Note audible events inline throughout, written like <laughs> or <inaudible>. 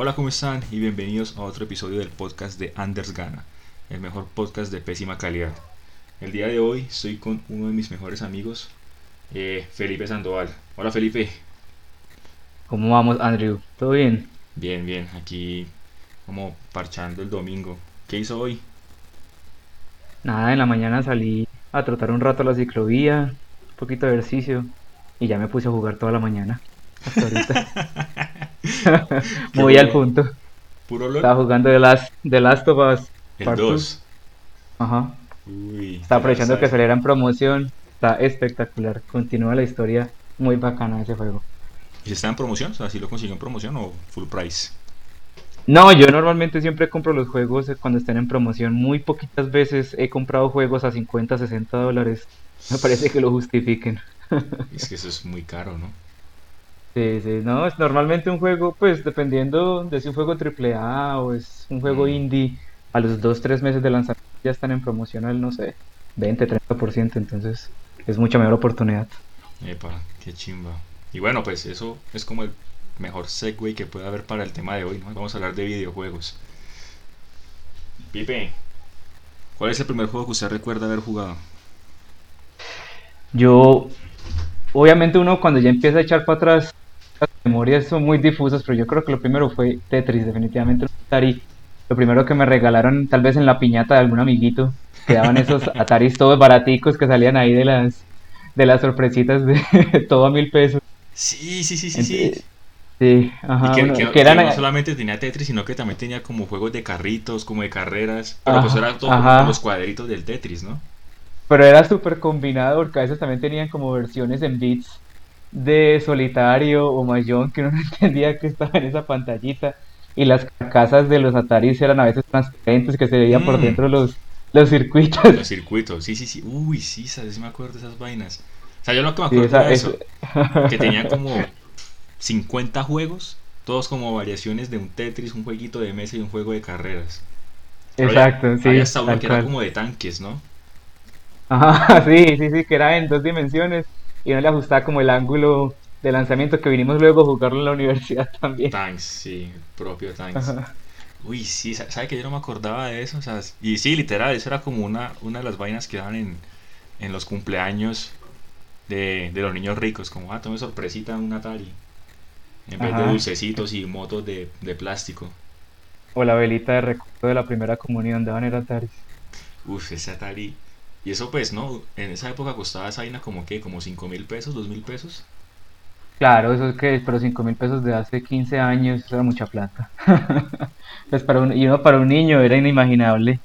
Hola, ¿cómo están? Y bienvenidos a otro episodio del podcast de Anders Gana, el mejor podcast de pésima calidad. El día de hoy estoy con uno de mis mejores amigos, eh, Felipe Sandoval. Hola, Felipe. ¿Cómo vamos, Andrew? ¿Todo bien? Bien, bien, aquí como parchando el domingo. ¿Qué hizo hoy? Nada, en la mañana salí a trotar un rato a la ciclovía, un poquito de ejercicio y ya me puse a jugar toda la mañana. Hasta ahorita. <laughs> <laughs> Muy al punto. Estaba jugando The Last, The Last of Us. El Part 2. Ajá. Uy. Estaba aprovechando que saliera en promoción. Está espectacular. Continúa la historia muy bacana ese juego. ¿Y si está en promoción? O sea, ¿si lo consiguió en promoción o full price? No, yo normalmente siempre compro los juegos eh, cuando estén en promoción. Muy poquitas veces he comprado juegos a 50, 60 dólares. Me parece que lo justifiquen. Es que eso es muy caro, ¿no? Sí, sí, no, es normalmente un juego, pues dependiendo de si un juego triple A o es un juego Mm. indie, a los 2, 3 meses de lanzamiento ya están en promocional, no sé, 20, 30%, entonces es mucha mejor oportunidad. Epa, qué chimba. Y bueno, pues eso es como el mejor segue que puede haber para el tema de hoy, ¿no? Vamos a hablar de videojuegos. Pipe, ¿cuál es el primer juego que usted recuerda haber jugado? Yo, obviamente uno cuando ya empieza a echar para atrás, las memorias son muy difusas, pero yo creo que lo primero fue Tetris, definitivamente Atari. Lo primero que me regalaron, tal vez en la piñata de algún amiguito, quedaban esos <laughs> Ataris todos baraticos que salían ahí de las, de las sorpresitas de <laughs> todo a mil pesos. Sí, sí, sí, sí, sí. Sí, ajá, Y que, bueno, que- que que eran, no solamente tenía Tetris, sino que también tenía como juegos de carritos, como de carreras. Pero Ajá, pues era todo ajá. como los cuadritos del Tetris, ¿no? Pero era súper combinado porque a veces también tenían como versiones en bits de solitario o Mahjong que uno <laughs> no entendía que estaba en esa pantallita y las carcasas de los Ataris eran a veces transparentes que se veían por Mm. dentro los, los circuitos. Los circuitos, sí, sí, sí. Uy, sí, sabes, sí me acuerdo de esas vainas. O sea, yo lo que me Sí, acuerdo esa- de eso, es- que tenían como 50 juegos, todos como variaciones de un Tetris, un jueguito de mesa y un juego de carreras. Exacto, sí, Había hasta uno que era como de tanques, ¿no? Ajá, <laughs> sí, sí, sí, que era en dos dimensiones y no le ajustaba como el ángulo de lanzamiento que vinimos luego a jugarlo en la universidad <laughs> también. Tanks, sí, propio Tanks. Ajá. Uy, sí, sa- ¿sabe que yo no me acordaba de eso? O sea, y sí, literal, eso era como una, una de las vainas que daban en, en los cumpleaños de, de los niños ricos, como, ah, tome sorpresita un Atari. En vez de dulcecitos y motos de, de plástico. O la velita de recuerdo de la primera comunión daban era Ataris. Uf, ese Atari. Y eso pues, ¿no? En esa época costaba esa vaina como que, como 5 mil pesos, 2 mil pesos. Claro, eso es que, pero 5 mil pesos de hace 15 años, eso era mucha plata. <laughs> Pues para un, y uno para un niño era inimaginable.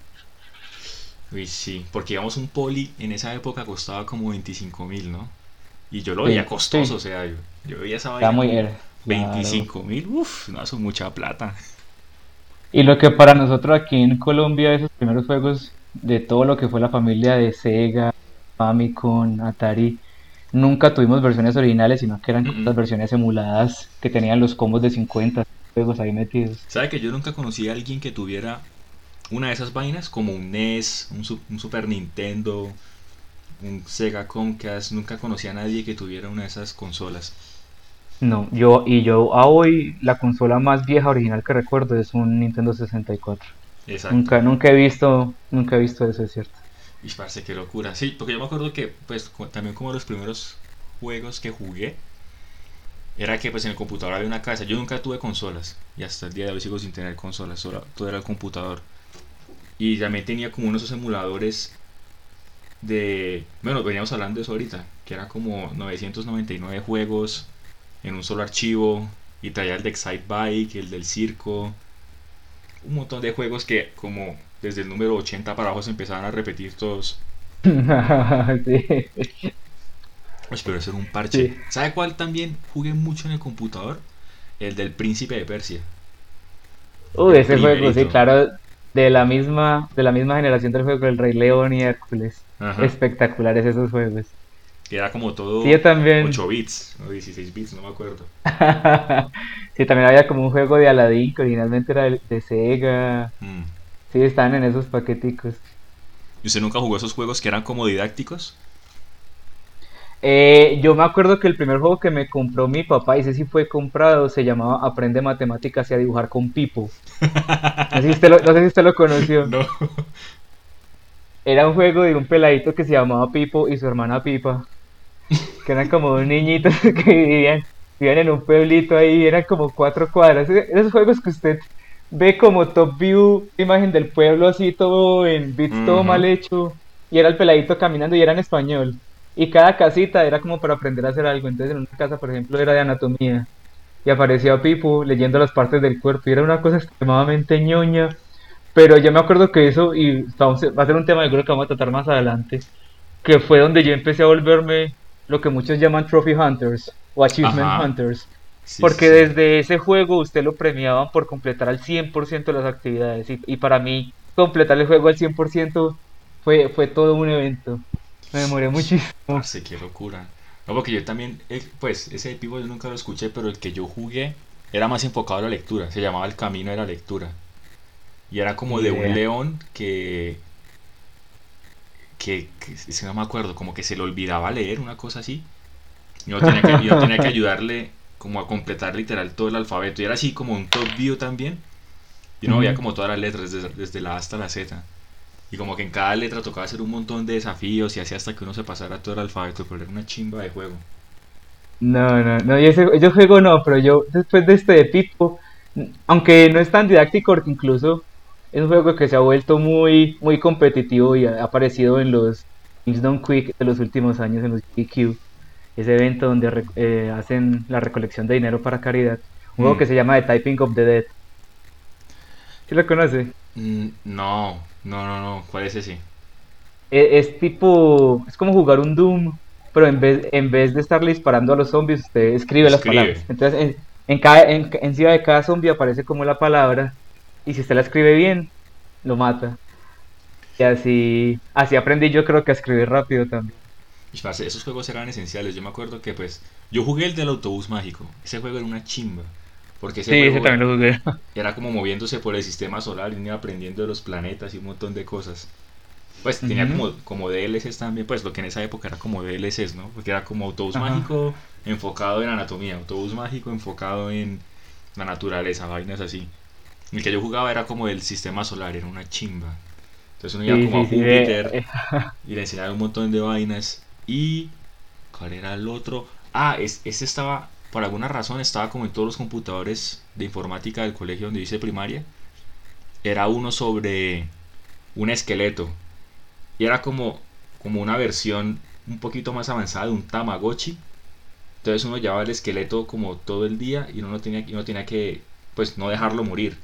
Uy, sí, porque digamos un poli en esa época costaba como 25 mil, ¿no? Y yo lo Sí, veía costoso, sí. o sea, yo, yo veía esa vaina muy como era, claro. 25 mil, uff, no, eso es mucha plata. Y lo que para nosotros aquí en Colombia, esos primeros juegos de todo lo que fue la familia de Sega, Famicom, Atari, nunca tuvimos versiones originales, sino que eran las versiones emuladas que tenían los combos de 50 juegos ahí metidos. ¿Sabe que yo nunca conocí a alguien que tuviera una de esas vainas? Como un NES, un, Su- un Super Nintendo, un Sega Comcast. Nunca conocí a nadie que tuviera una de esas consolas. No, yo y yo a hoy la consola más vieja original que recuerdo es un Nintendo 64. Exacto. Nunca, nunca he visto, nunca he visto eso, es cierto. Y parce, qué locura. Sí, porque yo me acuerdo que, pues, también como los primeros juegos que jugué, era que, pues, en el computador había una casa. Yo nunca tuve consolas. Y hasta el día de hoy sigo sin tener consolas. Solo, todo era el computador. Y también tenía como unos emuladores de... Bueno, veníamos hablando de eso ahorita. Que era como 999 juegos en un solo archivo. Y traía el de Excite Bike, el del circo. Un montón de juegos que como desde el número 80 para abajo se empezaban a repetir todos. <laughs> Sí. Uy, pero eso era un parche. Sí. ¿Sabe cuál también jugué mucho en el computador? El del Príncipe de Persia. Uy, ese juego, sí, claro, de la misma, de la misma generación del juego del Rey León y Hércules. Ajá. Espectaculares esos juegos. Que era como todo Sí, yo también. 8 bits, o 16 bits, no me acuerdo. <laughs> Sí, también había como un juego de Aladdin que originalmente era de, Sega. Mm. Sí, estaban en esos paqueticos. ¿Y usted nunca jugó esos juegos que eran como didácticos? Eh, yo me acuerdo que el primer juego que me compró mi papá, y ese sí fue comprado, se llamaba Aprende Matemáticas y a dibujar con Pipo. No sé si usted lo, no sé si usted lo conoció. <laughs> No. Era un juego de un peladito que se llamaba Pipo y su hermana Pipa. Que eran como dos niñitos <laughs> que vivían, vivían en un pueblito ahí, eran como cuatro cuadras. E- Esos juegos que usted ve como top view, imagen del pueblo así todo en bits, todo mal hecho. Y era el peladito caminando y era en español. Y cada casita era como para aprender a hacer algo. Entonces en una casa, por ejemplo, era de anatomía. Y aparecía Pipo leyendo las partes del cuerpo. Y era una cosa extremadamente ñoña. Pero yo me acuerdo que eso, y va a ser un tema que creo que vamos a tratar más adelante, que fue donde yo empecé a volverme lo que muchos llaman Trophy Hunters o Achievement Ajá. Hunters. Sí, Porque sí. desde ese juego usted lo premiaban por completar al 100% las actividades. Y, y para mí, completar el juego al 100% fue, fue todo un evento. Me demoré muchísimo. Parce, qué locura. No, porque yo también, eh, pues, ese de Pipo yo nunca lo escuché, pero el que yo jugué era más enfocado a la lectura. Se llamaba El Camino de la Lectura. Y era como de un león que, que, que- es que no me acuerdo, como que se le olvidaba leer, una cosa así. Yo tenía que, yo tenía que ayudarle como a completar literal todo el alfabeto. Y era así como un top view también. Y uno veía Ujú. como todas las letras, desde, desde la A hasta la Z. Y como que en cada letra tocaba hacer un montón de desafíos y así hasta que uno se pasara todo el alfabeto, pero era una chimba de juego. No, no, no, y ese, yo juego no, pero yo después de este de Pipo, aunque no es tan didáctico, porque incluso es un juego que se ha vuelto muy, muy competitivo y ha aparecido en los Games Done Quick de los últimos años, en los GQ, ese evento donde eh, hacen la recolección de dinero para caridad. Un juego Mm. que se llama The Typing of the Dead. ¿Sí lo conoce? Mm, no, no, no, no. ¿Cuál es ese? E- Es, tipo, es como jugar un Doom, pero en vez, en vez de estarle disparando a los zombies, usted escribe las palabras. Entonces, en, en cada, en, encima de cada zombie aparece como la palabra, y si usted la escribe bien, lo mata. Y así, así aprendí yo creo que a escribir rápido también. Y, parce, esos juegos eran esenciales. Yo me acuerdo que pues yo jugué el del autobús mágico. Ese juego era una chimba. Porque ese juego lo jugué. <laughs> era como moviéndose por el sistema solar y iba aprendiendo de los planetas y un montón de cosas. Pues tenía como, como DLCs también, pues lo que en esa época era como DLCs, ¿no? Porque era como autobús Ajá. mágico enfocado en anatomía, autobús mágico enfocado en la naturaleza, vainas así. El que yo jugaba era como del sistema solar, era una chimba. Entonces uno iba Sí, como sí, a sí, Júpiter eh, <laughs> y le enseñaba un montón de vainas. Y. ¿Cuál era el otro? Ah, es, ese estaba. Por alguna razón estaba como en todos los computadores de informática del colegio donde hice primaria. Era uno sobre un esqueleto. Y era como, como una versión un poquito más avanzada de un Tamagotchi. Entonces uno llevaba el esqueleto como todo el día y uno no tenía, uno tenía que, pues, no dejarlo morir.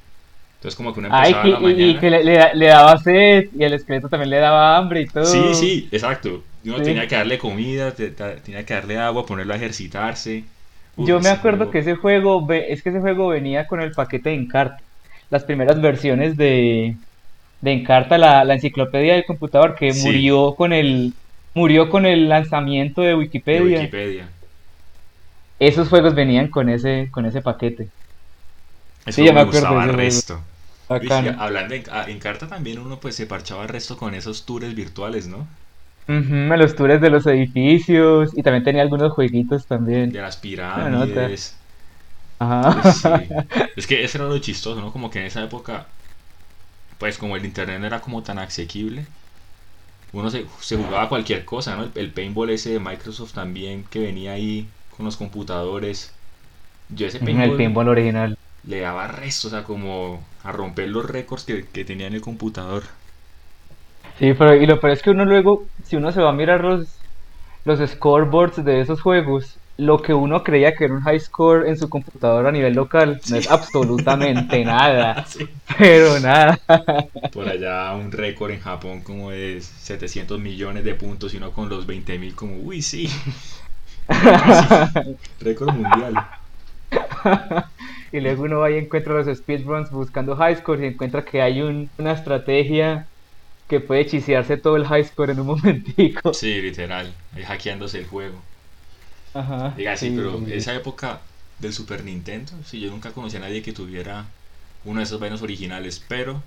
Entonces como que uno Ay, empezaba que- en la y, y mañana. que le, le da- le daba sed, y el esqueleto también le daba hambre y todo. Sí, sí, exacto. Uno Sí. tenía que darle comida, te- te- tenía que darle agua, ponerlo a ejercitarse. Uy, Yo me acuerdo juego- que ese juego, es que ese juego venía con el paquete de Encarta. Las primeras versiones de, de Encarta, la, la enciclopedia del computador, que Sí. murió con el, murió con el lanzamiento de de Wikipedia. Wikipedia. Esos juegos venían con ese, con ese paquete. Eso Sí, me me acuerdo gustaba juego. resto. Hablando en, ah, en carta también uno pues se parchaba el resto con esos tours virtuales, ¿no? Los tours de los edificios y también tenía algunos jueguitos también. De las pirámides. Ajá. Pues, sí. <laughs> Es que eso era lo chistoso, ¿no? Como que en esa época, pues como el internet no era como tan asequible, uno se, se jugaba cualquier cosa, ¿no? El, el paintball ese de Microsoft también que venía ahí con los computadores. Yo ese paintball El pinball original. Le daba resto, o sea, como a romper los récords que, que tenía en el computador. Sí, pero y lo peor es que uno luego, si uno se va a mirar los, los scoreboards de esos juegos, lo que uno creía que era un high score en su computador a nivel local no es absolutamente <laughs> nada, Sí. pero nada. Por allá un récord en Japón como de 700 millones de puntos y uno con los 20.000 como, uy, sí. <laughs> <laughs> récord mundial. Y luego uno va y encuentra los speedruns buscando high score y encuentra que hay un- una estrategia que puede chisearse todo el high score en un <laughs> momentico. Sí, literal, ahí hackeándose el juego. Ajá, Diga, sí, sí, pero sí. esa época del Super Nintendo, sí, yo nunca conocí a nadie que tuviera uno de esos vainos originales, pero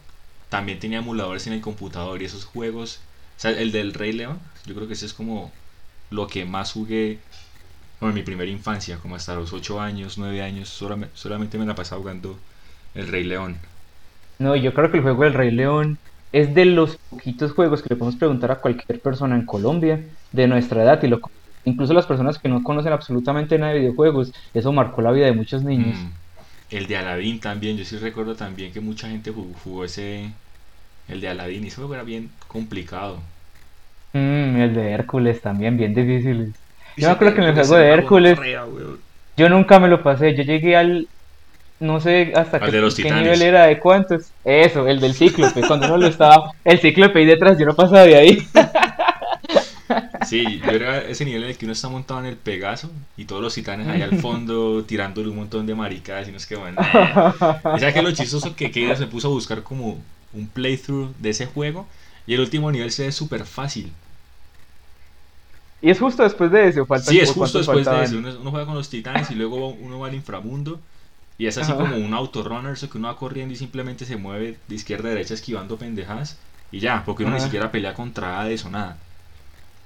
también tenía emuladores en el computador y esos juegos, o sea, el del Rey León, yo creo que ese es como lo que más jugué en mi primera infancia, como hasta los 8 años, 9 años, solamente, solamente me la pasaba jugando El Rey León. No, yo creo que el juego del Rey León es de los poquitos juegos que le podemos preguntar a cualquier persona en Colombia de nuestra edad y lo incluso las personas que no conocen absolutamente nada de videojuegos, eso marcó la vida de muchos niños. Mm. El de Aladdin también, yo sí recuerdo también que mucha gente jugó, ese el de Aladdin y ese juego era bien complicado. Mm, el de Hércules también, bien difícil. Yo me acuerdo que en el juego de Hércules yo nunca me lo pasé, yo llegué al no sé hasta qué, nivel era de cuántos. Eso, el del cíclope, cuando uno lo estaba, el cíclope ahí detrás, yo no pasaba de ahí. Sí, yo era ese nivel en el que uno está montado en el Pegaso y todos los titanes ahí al fondo tirándole un montón de maricadas y no es que bueno. ¿Sabes que lo chistoso que Keira se puso a buscar como un playthrough de ese juego y el último nivel se ve súper fácil. Y es justo después de eso, falta Sí, es justo después de eso. Uno, juega con los titanes y luego uno va al inframundo y es así como un autorunner, eso que uno va corriendo y simplemente se mueve de izquierda a derecha esquivando pendejadas y ya, porque uno ni siquiera pelea contra Hades o nada.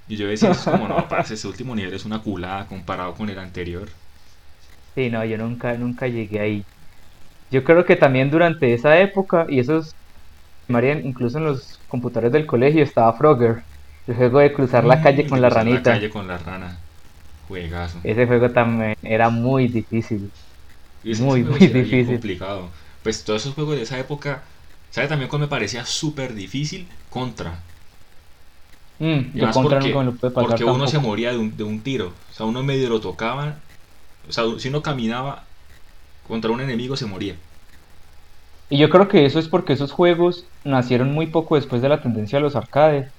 Y yo decía, es como, no, parce, ese último nivel es una culada comparado con el anterior. Sí, no, yo nunca, nunca llegué ahí. Yo creo que también durante esa época, y eso es, Marian, incluso en los computadores del colegio estaba Frogger, el juego de cruzar la calle mm, con la ranita. La calle con la rana. Juegazo. Ese juego también era muy difícil muy, muy difícil. complicado. Pues todos esos juegos de esa época, ¿sabe también cómo me parecía súper difícil? Contra. Mm, contra porque, lo pasar porque uno se moría de un, de un tiro. O sea, uno medio lo tocaba. O sea, si uno caminaba contra un enemigo, se moría. Y yo creo que eso es porque esos juegos nacieron muy poco después de la tendencia de los arcades.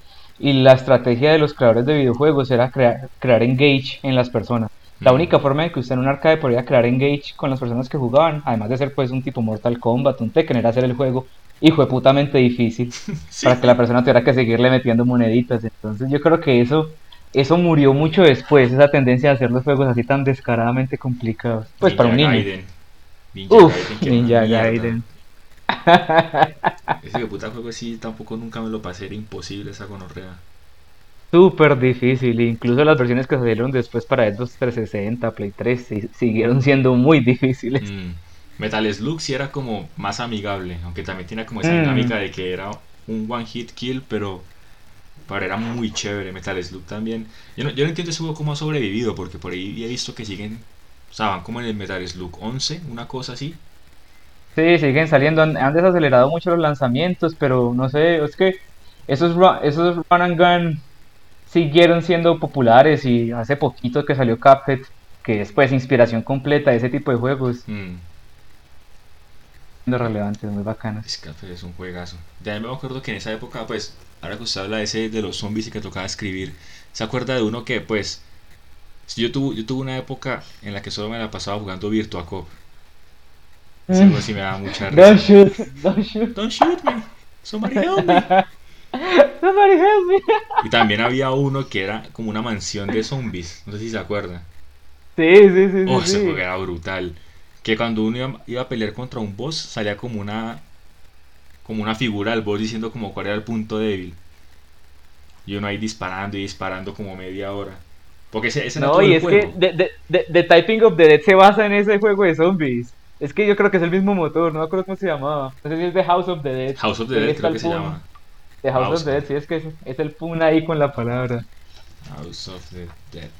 Y la estrategia de los creadores de videojuegos era crear, crear engage en las personas. La única forma de que usted en un arcade podía crear engage con las personas que jugaban, además de ser pues un tipo Mortal Kombat, un Tekken, era hacer el juego hijo de putamente difícil <laughs> para que la persona tuviera que seguirle metiendo moneditas. Entonces yo creo que eso eso murió mucho después, esa tendencia de hacer los juegos así tan descaradamente complicados. Pues para un niño. Ninja Uf, Ninja Gaiden. <laughs> Ese puta juego sí tampoco nunca me lo pasé, era imposible esa gonorrea. Súper difícil, incluso las versiones que salieron después para Xbox 360, Play 3, siguieron siendo muy difíciles. Mm. Metal Slug sí era como más amigable, aunque también tiene como esa mm. dinámica de que era un one hit kill, pero, pero era muy chévere. Metal Slug también. Yo no, yo no entiendo ese juego cómo ha sobrevivido, porque por ahí he visto que siguen, o sea, van como en el Metal Slug 11, una cosa así. Sí, siguen saliendo, han, desacelerado mucho los lanzamientos, pero no sé, es que esos, esos run and gun siguieron siendo populares y hace poquito que salió Cuphead, que es pues inspiración completa de ese tipo de juegos. Mm. Siendo relevantes, muy bacanos. Es Cuphead es un juegazo. Ya me acuerdo que en esa época, pues, ahora que usted habla de ese de los zombies y que tocaba escribir, ¿se acuerda de uno que pues yo tuve, yo tuve una época en la que solo me la pasaba jugando Virtua Cop. Ese mm. sí me daba mucha risa. Don't shoot, don't shoot. Don't shoot me. <laughs> Somebody help me. Y también había uno que era como una mansión de zombies. No sé si se acuerda. Sí, sí, sí. Oh, ese juego era brutal. Que cuando uno iba, a pelear contra un boss, salía como una. Como una figura del boss diciendo como cuál era el punto débil. Y uno ahí disparando y disparando como media hora. Porque ese, ese no, y es que The, Typing of the Dead se basa en ese juego de zombies. Es que yo creo que es el mismo motor, no me acuerdo cómo se llamaba. No sé si es The House of the Dead. House of the Dead creo que se llama. The House, of the Dead, sí, es que es, el pun ahí con la palabra. House of the Dead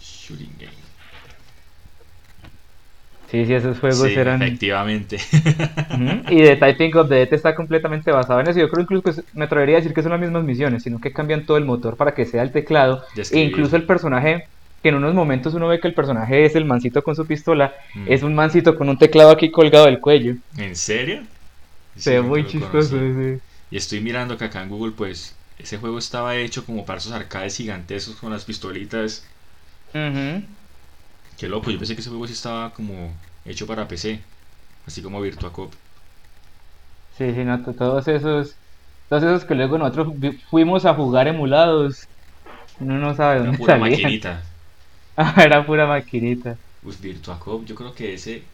Shooting Game. Sí, sí, esos juegos sí, eran. Efectivamente. <laughs> Y The Typing of the Dead está completamente basado en eso. Yo creo incluso que me atrevería a decir que son las mismas misiones, sino que cambian todo el motor para que sea el teclado. E incluso el personaje, que en unos momentos uno ve que el personaje es el mancito con su pistola, mm. es un mancito con un teclado aquí colgado del cuello. ¿En serio? Se ve muy chistoso. Sí. Y estoy mirando que acá en Google, pues, ese juego estaba hecho como para esos arcades gigantescos con las pistolitas. Qué loco, yo pensé que ese juego sí estaba como hecho para PC, así como Virtua Cop. Sí, sí, no, todos esos, todos esos que luego nosotros fuimos a jugar emulados, uno no sabe dónde pura maquinita. <laughs> Era pura maquinita. Pues Virtua Cop, yo creo que ese,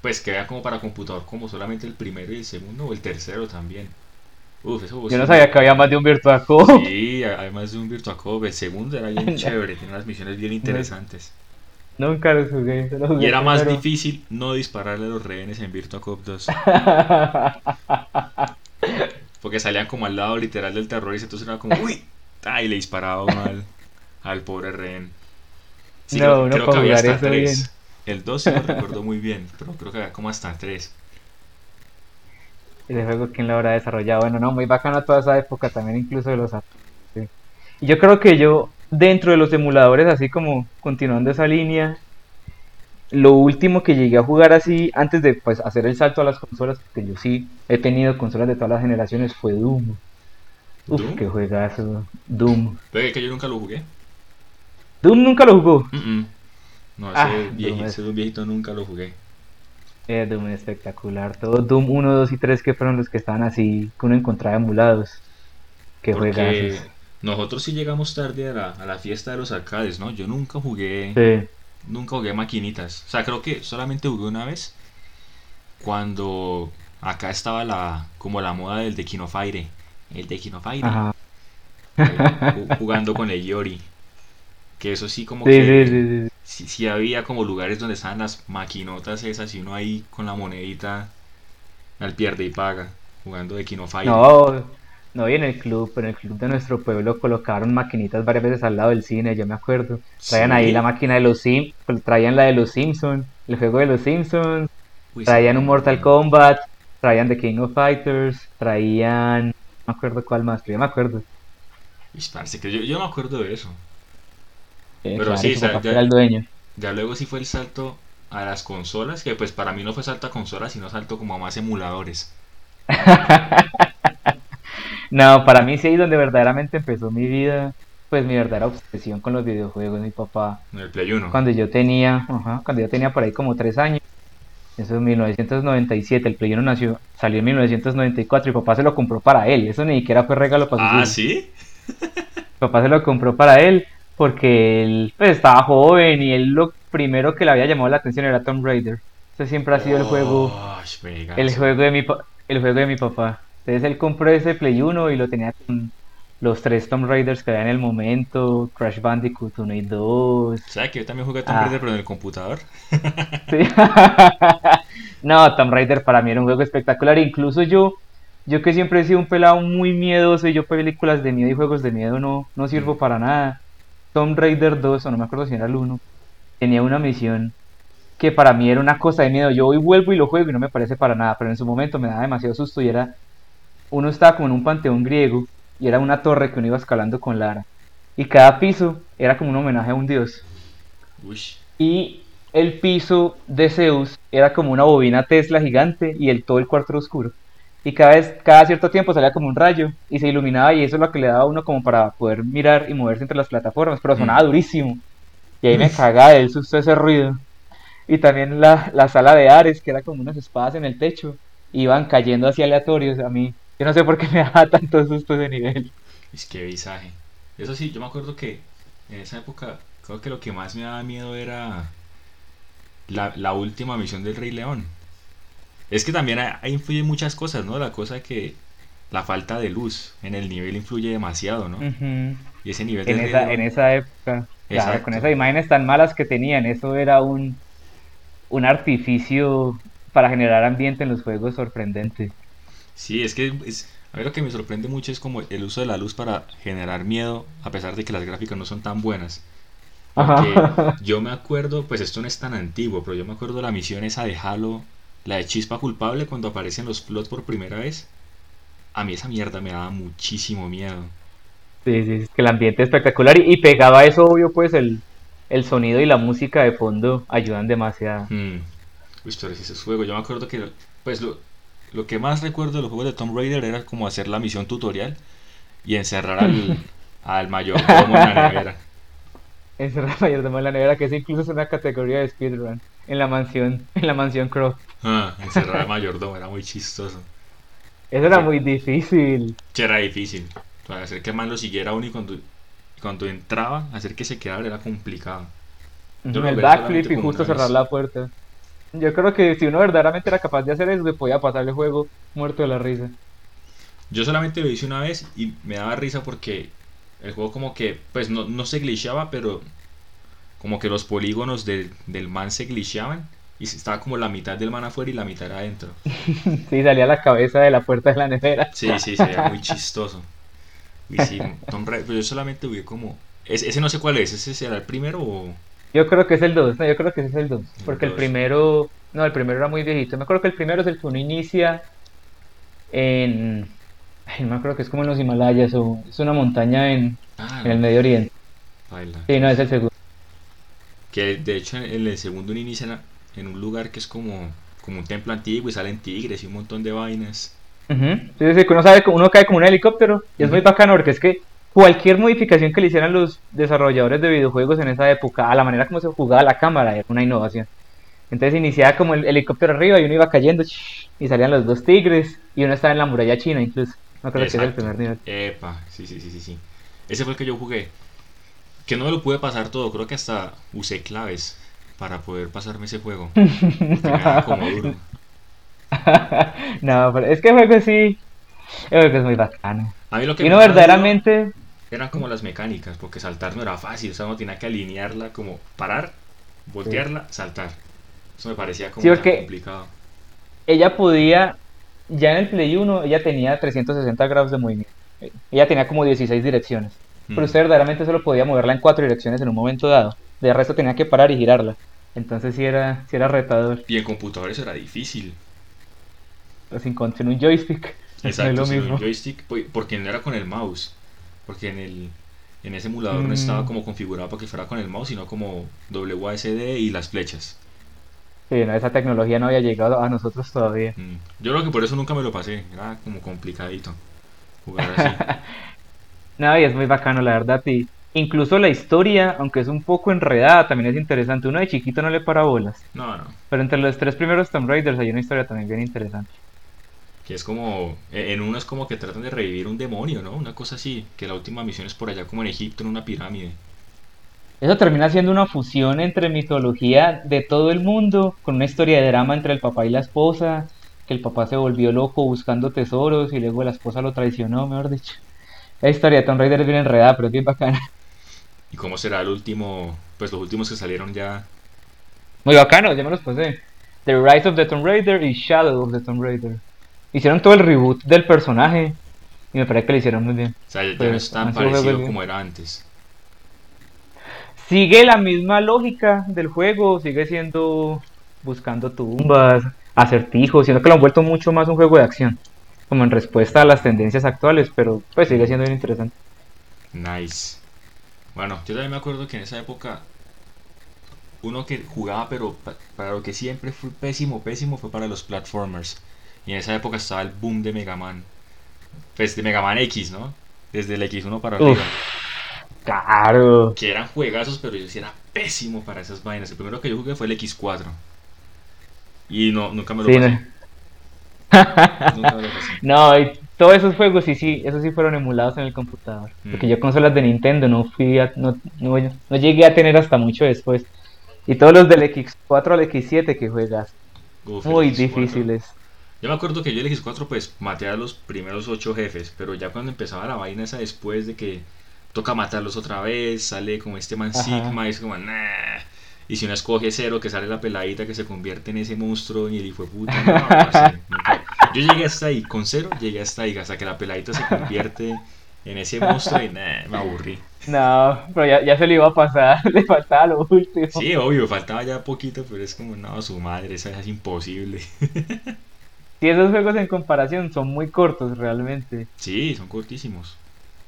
pues que como para computador como solamente el primero y el segundo o el tercero también. Uf, eso Yo no sabía que había más de un Virtua Cop. Sí, además de un Virtua Cop, el segundo era bien <laughs> chévere, tenía unas misiones bien interesantes. Nunca los jugué, solo jugué Y era más primero. difícil no dispararle a los rehenes en Virtua Cop 2. <laughs> Porque salían como al lado literal del terrorista, entonces era como, uy, ah, y le disparaba uno al, al pobre rehén. Sí, No, creo, uno creo para que jugar eso tres. El 2 sí lo <laughs> recuerdo muy bien, pero creo que había como hasta tres. Ese juego, ¿quién lo habrá desarrollado? Bueno, no, muy bacano toda esa época, también incluso de los sí. Y yo creo que yo, dentro de los emuladores, así como continuando esa línea, lo último que llegué a jugar así, antes de pues hacer el salto a las consolas, porque yo sí he tenido consolas de todas las generaciones, fue Doom. Uf, ¿Doom? qué juegazo. Doom. Pero que yo nunca lo jugué. Doom nunca lo jugó. Mm, mm. No, ese, Ah, viejito, Doom es- ese viejito nunca lo jugué. Eh, Doom es espectacular. Todo Doom 1, 2 y 3 que fueron los que estaban así, que uno encontraba emulados. Porque juegazos. nosotros sí llegamos tarde a la, a la fiesta de los arcades, ¿no? Yo nunca jugué, Sí. nunca jugué maquinitas. O sea, creo que solamente jugué una vez cuando acá estaba la como la moda del de King Fire, el de King Fire, Ajá. jugando con el Yori. Que eso sí como Sí, que sí, sí, sí. había como lugares donde estaban las maquinotas esas y uno ahí con la monedita al pierde y paga jugando de King Fire. No, no, y en el club, en el club de nuestro pueblo colocaron maquinitas varias veces al lado del cine, yo me acuerdo. Traían ahí la máquina de los Sim, traían la de los Simpsons, el juego de los Simpsons, Uy, traían un Mortal Kombat, traían The King of Fighters, traían, no me acuerdo cuál más, pero yo me acuerdo. Que yo, yo me acuerdo de eso. Eh, Pero claro, sí, ya- era el dueño. Ya luego sí fue el salto a las consolas, que pues para mí no fue salto a consolas, sino salto como a más emuladores. <laughs> No, para mí sí ahí donde verdaderamente empezó mi vida, pues mi verdadera obsesión con los videojuegos, mi papá. En el Play 1. Cuando yo tenía, ajá, cuando yo tenía por ahí como tres años, eso es 1997, el Play 1 nació, salió en 1994 y papá se lo compró para él, eso ni siquiera fue regalo para su Ah. ¿sí? Papá se lo compró para él porque él pues, estaba joven y él lo primero que le había llamado la atención era Tomb Raider. Ese siempre ha sido el juego, el juego de mi el juego de mi papá. Entonces él compró ese Play 1 y lo tenía con los tres Tomb Raiders que había en el momento, Crash Bandicoot 1 y 2. ¿Sabes que yo también jugué Tomb Ah. Raider pero en el computador? <laughs> Sí. <laughs> No, Tomb Raider para mí era un juego espectacular. Incluso yo, yo que siempre he sido un pelado muy miedoso y yo películas de miedo y juegos de miedo no, no sirvo Mm. para nada. Tomb Raider 2, o no me acuerdo si era el 1, tenía una misión que para mí era una cosa de miedo. Yo hoy vuelvo y lo juego y no me parece para nada, pero en su momento me daba demasiado susto y era, uno estaba como en un panteón griego y era una torre que uno iba escalando con Lara. Y cada piso era como un homenaje a un dios. Uy. Y el piso de Zeus era como una bobina Tesla gigante y el, todo el cuarto oscuro. Y cada vez, cada cierto tiempo salía como un rayo y se iluminaba y eso es lo que le daba a uno como para poder mirar y moverse entre las plataformas, pero sonaba Mm. durísimo. Y ahí me <laughs> cagaba del susto ese ruido. Y también la, la sala de Ares, que era como unas espadas en el techo, iban cayendo así aleatorios a mí. Yo no sé por qué me <laughs> daba tanto susto ese nivel. Es que visaje. Eso sí, yo me acuerdo que en esa época creo que lo que más me daba miedo era la, la última misión del Rey León. Es que también ahí influyen muchas cosas, ¿no? La cosa que la falta de luz en el nivel influye demasiado, ¿no? Y ese nivel en del esa, en esa época, claro, con esas imágenes tan malas que tenían, eso era un, un artificio para generar ambiente en los juegos sorprendente. Sí, es que es, a mí lo que me sorprende mucho es como el uso de la luz para generar miedo, a pesar de que las gráficas no son tan buenas. Porque Ajá. <laughs> yo me acuerdo, pues esto no es tan antiguo, pero yo me acuerdo la misión esa de Halo, la de Chispa Culpable, cuando aparecen los plots por primera vez. A mí esa mierda me daba muchísimo miedo. Sí, sí, es que el ambiente es espectacular y, y pegado a eso, obvio, pues el, el sonido y la música de fondo ayudan demasiado. Hmm. Uy, pero si esos juegos, yo me acuerdo que, pues lo, lo que más recuerdo de los juegos de Tomb Raider era como hacer la misión tutorial y encerrar al, <laughs> al mayordomo en la nevera. Encerrar mayordomo en la nevera, que eso incluso es una categoría de speedrun en la mansión, en la mansión Croft. Ah, encerrar al mayordomo era muy chistoso. Eso era Sí. muy difícil. Che, era difícil. Para hacer que el man lo siguiera a uno y cuando, cuando entraba, hacer que se quedara era complicado. Yo el backflip y justo cerrar vez. la puerta. Yo creo que si uno verdaderamente era capaz de hacer eso, se podía pasar el juego muerto de la risa. Yo solamente lo hice una vez y me daba risa porque el juego como que, pues no, no se glitchaba, pero como que los polígonos del, del man se glitchaban y estaba como la mitad del man afuera y la mitad adentro. <laughs> sí, salía la cabeza de la puerta de la nevera. Sí, sí, sería muy <laughs> chistoso. Y sí, Tomb Raider, pero yo solamente vi como... Ese, ese no sé cuál es, ¿ese será el primero o...? Yo creo que es el 2, no, yo creo que ese es el 2, porque el primero, no, el primero era muy viejito. Me acuerdo que el primero es el que uno inicia en, ay, no me acuerdo que es como en los Himalayas o es una montaña en, Ah, en el Medio Oriente. baila. Sí, no, es el segundo. Que de hecho en el segundo uno inicia en- un lugar que es como, como un templo antiguo y salen tigres y un montón de vainas. Ujú. Sí, sí, que uno, sabe, uno cae como un helicóptero y es muy bacano porque es que cualquier modificación que le hicieran los desarrolladores de videojuegos en esa época a la manera como se jugaba la cámara era una innovación. Entonces iniciaba como el helicóptero arriba y uno iba cayendo y salían los dos tigres y uno estaba en la muralla china incluso. No creo que es el primer nivel. Epa, sí, sí, sí, sí, sí. Ese fue el que yo jugué. Que no me lo pude pasar todo, creo que hasta usé claves para poder pasarme ese juego. <laughs> Como duro. <laughs> no, pero es que el juego sí, el juego es muy bacano. A mí lo que Y duro verdaderamente, eran como las mecánicas, porque saltar no era fácil, o sea, uno tenía que alinearla como parar, voltearla, saltar. Eso me parecía como Sí, tan complicado. ella podía, ya en el Play 1, ella tenía 360 grados de movimiento. Ella tenía como 16 direcciones. Pero Mm. usted verdaderamente solo podía moverla en cuatro direcciones en un momento dado. De resto tenía que parar y girarla. Entonces sí era, sí era retador. Y en computadores era difícil. Con- sin un joystick. <laughs> no es Exacto, lo el mismo. joystick, pues, porque no era con el mouse. Porque en el en ese emulador no Mm. estaba como configurado para que fuera con el mouse, sino como WASD y las flechas. Sí, no, esa tecnología no había llegado a nosotros todavía. Mm. Yo creo que por eso nunca me lo pasé, era como complicadito jugar así. <laughs> No, y es muy bacano, la verdad. Y incluso la historia, aunque es un poco enredada, también es interesante. Uno de chiquito no le para bolas. No, no, Pero entre los tres primeros Tomb Raiders hay una historia también bien interesante. que es como, e- en uno es como que tratan de revivir un demonio, ¿no? Una cosa así, que la última misión es por allá como en Egipto, en una pirámide. Eso termina siendo una fusión entre mitología de todo el mundo, con una historia de drama entre el papá y la esposa, que el papá se volvió loco buscando tesoros y luego la esposa lo traicionó, mejor dicho. La historia de Tomb Raider es bien enredada, pero es bien bacana. ¿Y cómo será el último, pues los últimos que salieron ya? Muy bacano, ya me los pasé. The Rise of the Tomb Raider y Shadow of the Tomb Raider. Hicieron todo el reboot del personaje y me parece que lo hicieron muy bien. O sea, ya no Pues, es tan parecido como era antes. Sigue la misma lógica del juego, sigue siendo buscando tumbas, acertijos, siendo que lo han vuelto mucho más un juego de acción, como en respuesta a las tendencias actuales, pero pues sigue siendo bien interesante. Nice. Bueno, yo también me acuerdo que en esa época uno que jugaba, pero pa- para lo que siempre fue pésimo, pésimo, fue para los platformers. Y en esa época estaba el boom de Mega Man. Pues de Mega Man X, ¿no? Desde el X1 para Uf. arriba. Claro. Que eran juegazos, pero yo sí era pésimo para esas vainas. El primero que yo jugué fue el X4. Y no, nunca me lo Sí, pasé. no. Nunca me lo pasé. <laughs> No, y todos esos juegos sí, sí, esos sí fueron emulados en el computador. Porque Mm. yo consolas de Nintendo no fui a- no, no, no llegué a tener hasta mucho después. Y todos los del X4 al X7 que juegas, Uf, muy X4. difíciles. Yo me acuerdo que yo el X4 pues maté a los primeros ocho jefes, pero ya cuando empezaba la vaina esa después de que toca matarlos otra vez, sale como este man Ajá. Sigma y es como nah. Y si uno escoge cero, que sale la peladita que se convierte en ese monstruo y el hijo de puta, no, parce, <laughs> nunca. Yo llegué hasta ahí, con cero llegué hasta ahí, hasta que la peladita se convierte en ese monstruo y nah, me aburrí. No, pero ya, ya se le iba a pasar, <laughs> le faltaba lo último. Sí, obvio, faltaba ya poquito, pero es como, no, su madre, esa es imposible. <laughs> Sí, esos juegos en comparación son muy cortos realmente. Sí, son cortísimos.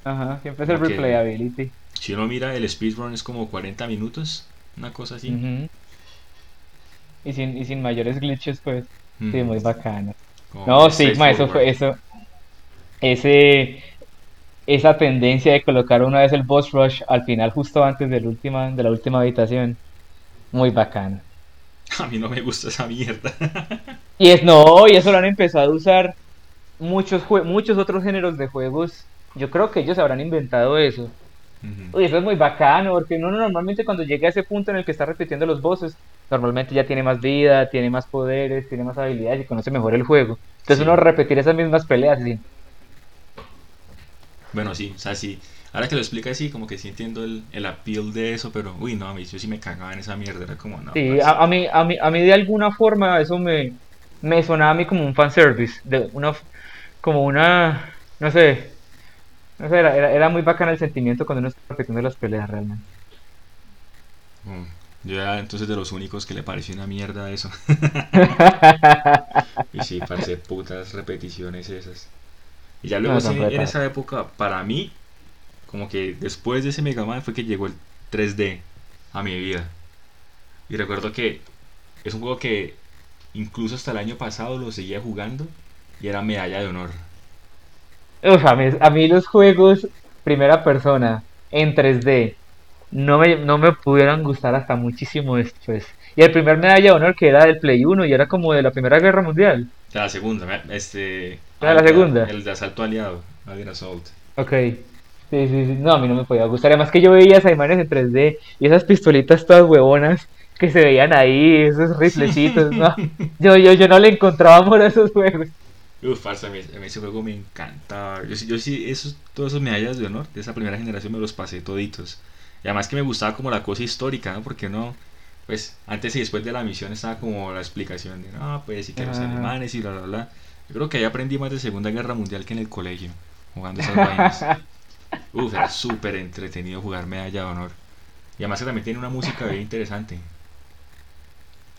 Ajá, siempre es el replayability. Si uno mira el speedrun es como 40 minutos, una cosa así. Y sin, y sin mayores glitches, pues. Mm. Sí, muy bacano. No, Sigma, eso fue eso. Ese, esa tendencia de colocar una vez el boss rush al final, justo antes del última, de la última habitación. Muy bacano. <laughs> A mí no me gusta esa mierda. <laughs> Y es no, y eso lo han empezado a usar muchos muchos otros géneros de juegos. Yo creo que ellos habrán inventado eso. Ujú. Uy, eso es muy bacano, porque uno normalmente cuando llega a ese punto en el que está repitiendo los bosses, normalmente ya tiene más vida, tiene más poderes, tiene más habilidades y conoce mejor el juego. Entonces Sí. uno repetir esas mismas peleas, sí. Bueno, sí, o sea, sí. Ahora que lo explica así, como que sí entiendo el, el appeal de eso, pero uy, no, a mí yo sí me cagaba en esa mierda, era como, no. Sí, a, a mí, a, mí, a mí de alguna forma eso me, me sonaba a mí como un fanservice, de una, como una, no sé, no sé, era, era, era muy bacán el sentimiento cuando uno está repitiendo las peleas realmente. Mm, Yo era entonces de los únicos que le pareció una mierda eso. <laughs> Y sí, parce, putas repeticiones esas. Y ya luego No, sí, en esa época, para mí, como que después de ese Mega Man fue que llegó el 3D a mi vida. Y recuerdo que es un juego que incluso hasta el año pasado lo seguía jugando y era medalla de honor. Uf, a mí, a mí los juegos primera persona en 3D no me, no me pudieron gustar hasta muchísimo después. Y el primer medalla de honor que era del Play 1 y era como de la Primera Guerra Mundial. La segunda, este... Ah, la el- segunda. El de asalto aliado, Alien Assault. Ok. Sí, sí, sí. No, a mí no me podía gustar. Además que yo veía esas imágenes en 3D y esas pistolitas todas huevonas que se veían ahí, esos riflecitos. No, <laughs> yo, yo, yo no le encontraba amor a esos juegos. Uf, parce, a mí, a mí ese juego me encantaba. Yo, sí- yo sí, esos, todos esos medallas de honor de esa primera generación me los pasé toditos. Y además que me gustaba como la cosa histórica, ¿no? Porque no, pues antes y después de la misión estaba como la explicación de, no, pues y que los Ah. alemanes y bla, bla, bla. Yo creo que ahí aprendí más de Segunda Guerra Mundial que en el colegio, jugando esas vainas. <laughs> Uf, era súper entretenido jugar medalla de honor. Y además que también tiene una música bien interesante.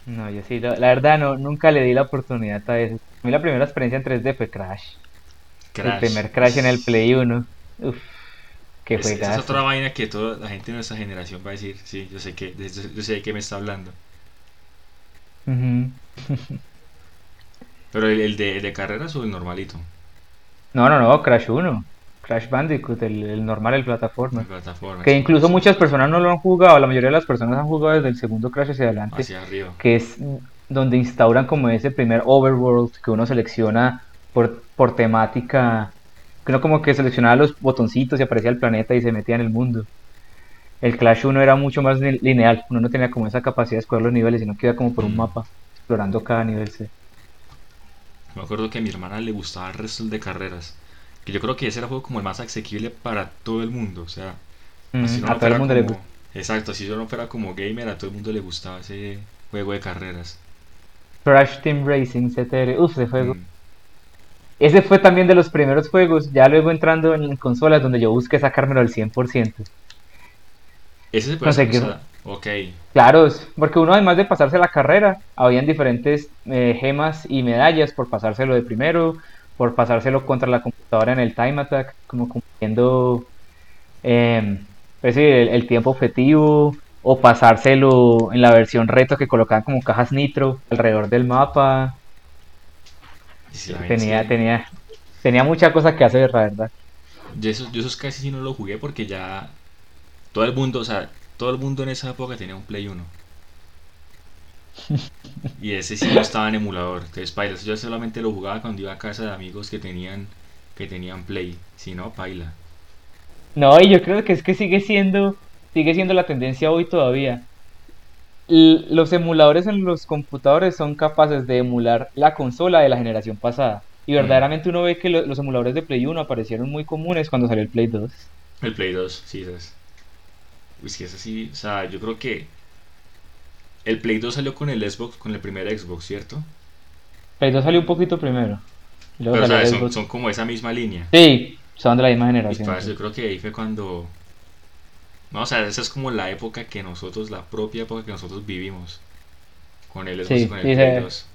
No, yo sí, la, la verdad no, nunca le di la oportunidad a eso. A mí la primera experiencia en 3D fue Crash. El primer Crash en el Play 1. Uf, Es- esa es otra vaina que toda la gente de nuestra generación va a decir, sí, yo sé que, yo, sé de qué me está hablando. Pero el, el de, el de carreras o el normalito, No, no, no, Crash 1. Crash Bandicoot, el, el normal, el la plataforma. plataforma. Que incluso muchas personas no lo han jugado, la mayoría de las personas han jugado desde el segundo Crash hacia adelante, Hacia arriba. que es donde instauran como ese primer overworld que uno selecciona por, por temática, que uno como que seleccionaba los botoncitos y aparecía el planeta y se metía en el mundo. El Clash 1 era mucho más li- lineal, uno no tenía como esa capacidad de escoger los niveles, sino que iba como por un Mm. mapa, explorando cada nivel. sí. Me acuerdo que a mi hermana le gustaba el resto de carreras. Que yo creo que ese era el juego como el más asequible para todo el mundo. O sea, Mm, así uno a no todo el mundo le como- gusta. Exacto, si yo no fuera como gamer, a todo el mundo le gustaba ese juego de carreras. Crash Team Racing, CTR, uff, ese juego. Mm. Ese fue también de los primeros juegos, ya luego entrando en consolas donde yo busqué sacármelo al 100%. Ese se puede Conseguir- hacer, o sea, Ok, Claro, porque uno además de pasarse la carrera, habían diferentes eh, gemas y medallas por pasárselo de primero, por pasárselo contra la computadora en el time attack, como cumpliendo em, pues el, el tiempo objetivo, o pasárselo en la versión reto que colocaban como cajas nitro alrededor del mapa. Sí, Tenía, sí. tenía, tenía mucha cosa que hacer, la verdad. Yo esos, yo esos casi sí no lo jugué porque ya todo el mundo, o sea, todo el mundo en esa época tenía un Play 1. <laughs> Y ese sí no estaba en emulador. Entonces, paila, yo solamente lo jugaba cuando iba a casa de amigos que tenían que tenían Play. Si no, paila. No, y yo creo que es que sigue siendo, sigue siendo la tendencia hoy todavía. Los emuladores en los computadores son capaces de emular la consola de la generación pasada. Y verdaderamente uno ve que lo- los emuladores de Play 1 aparecieron muy comunes cuando salió el Play 2. El Play 2, sí, ¿sabes? Uy, es que es así, o sea, yo creo que el Play 2 salió con el Xbox, con el primer Xbox, ¿cierto? Play 2 salió un poquito primero. y Pero, o sea, son, como esa misma línea. Sí, son de la misma Y generación. sí. yo creo que ahí fue cuando... No, o sea, esa es como la época que nosotros, la propia época que nosotros vivimos. Con el Xbox Sí, y con el sí, Play se- 2.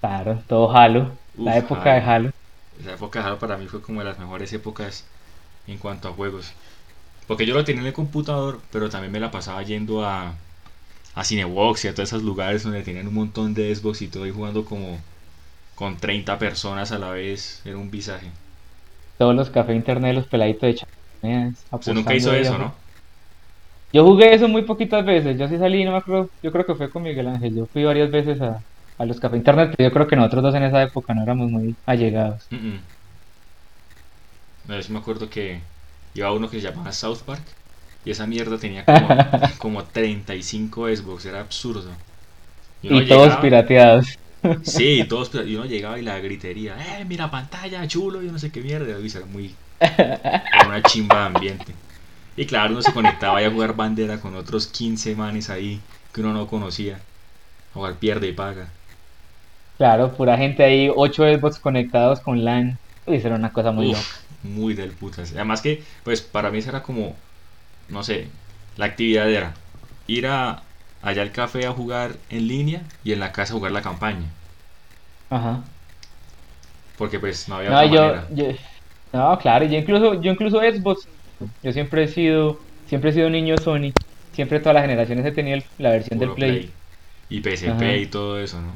Claro, todo Halo. la época de Halo. Esa época de Halo para mí fue como de las mejores épocas en cuanto a juegos. Porque yo lo tenía en el computador, pero también me la pasaba yendo a, a Cinebox y a todos esos lugares donde tenían un montón de Xbox y todo y jugando como con 30 personas a la vez. Era un visaje. Todos los cafés internet, los peladitos de champañas, Usted nunca hizo eso, ¿no? Yo jugué eso muy poquitas veces. Yo sí salí, no me acuerdo. Yo creo que fue con Miguel Ángel. Yo fui varias veces a, a los cafés internet, pero yo creo que nosotros dos en esa época no éramos muy allegados. Mm, mm. Vez me acuerdo que iba uno que se llamaba South Park y esa mierda tenía como, <laughs> como 35 Xbox, era absurdo. Y todos pirateados. Sí, <laughs> todos, pero- y uno llegaba y la gritería, ¡eh, mira pantalla, chulo! Y no sé qué mierda. Y era muy, <laughs> Era una chimba de ambiente. Y claro, uno se conectaba ahí a jugar bandera con otros 15 manes ahí que uno no conocía. Jugar pierde y paga. Claro, pura gente ahí, 8 Xbox conectados con LAN. Eso era una cosa muy Uf, loca. muy del putas. Además que, pues para mí eso era como, no sé, la actividad era ir a, allá al café a jugar en línea y en la casa a jugar la campaña. Ajá. Porque pues no había No, otra yo, manera. yo, no, claro, yo incluso, yo incluso Xbox, yo siempre he sido, siempre he sido niño Sony, siempre todas las generaciones he tenido el- la versión del Puro Play, Y PSP Ajá. y todo eso, ¿no?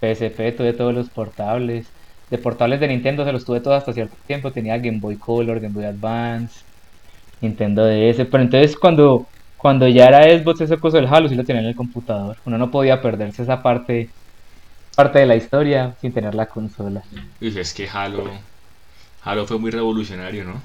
PSP, tuve todos los portables, de portables de Nintendo se los tuve todos hasta cierto tiempo, tenía Game Boy Color, Game Boy Advance, Nintendo DS, pero entonces cuando, cuando ya era Xbox esa cosa del Halo sí lo tenía en el computador, uno no podía perderse esa parte, parte de la historia sin tener la consola. Y es que Halo, Halo fue muy revolucionario, ¿no?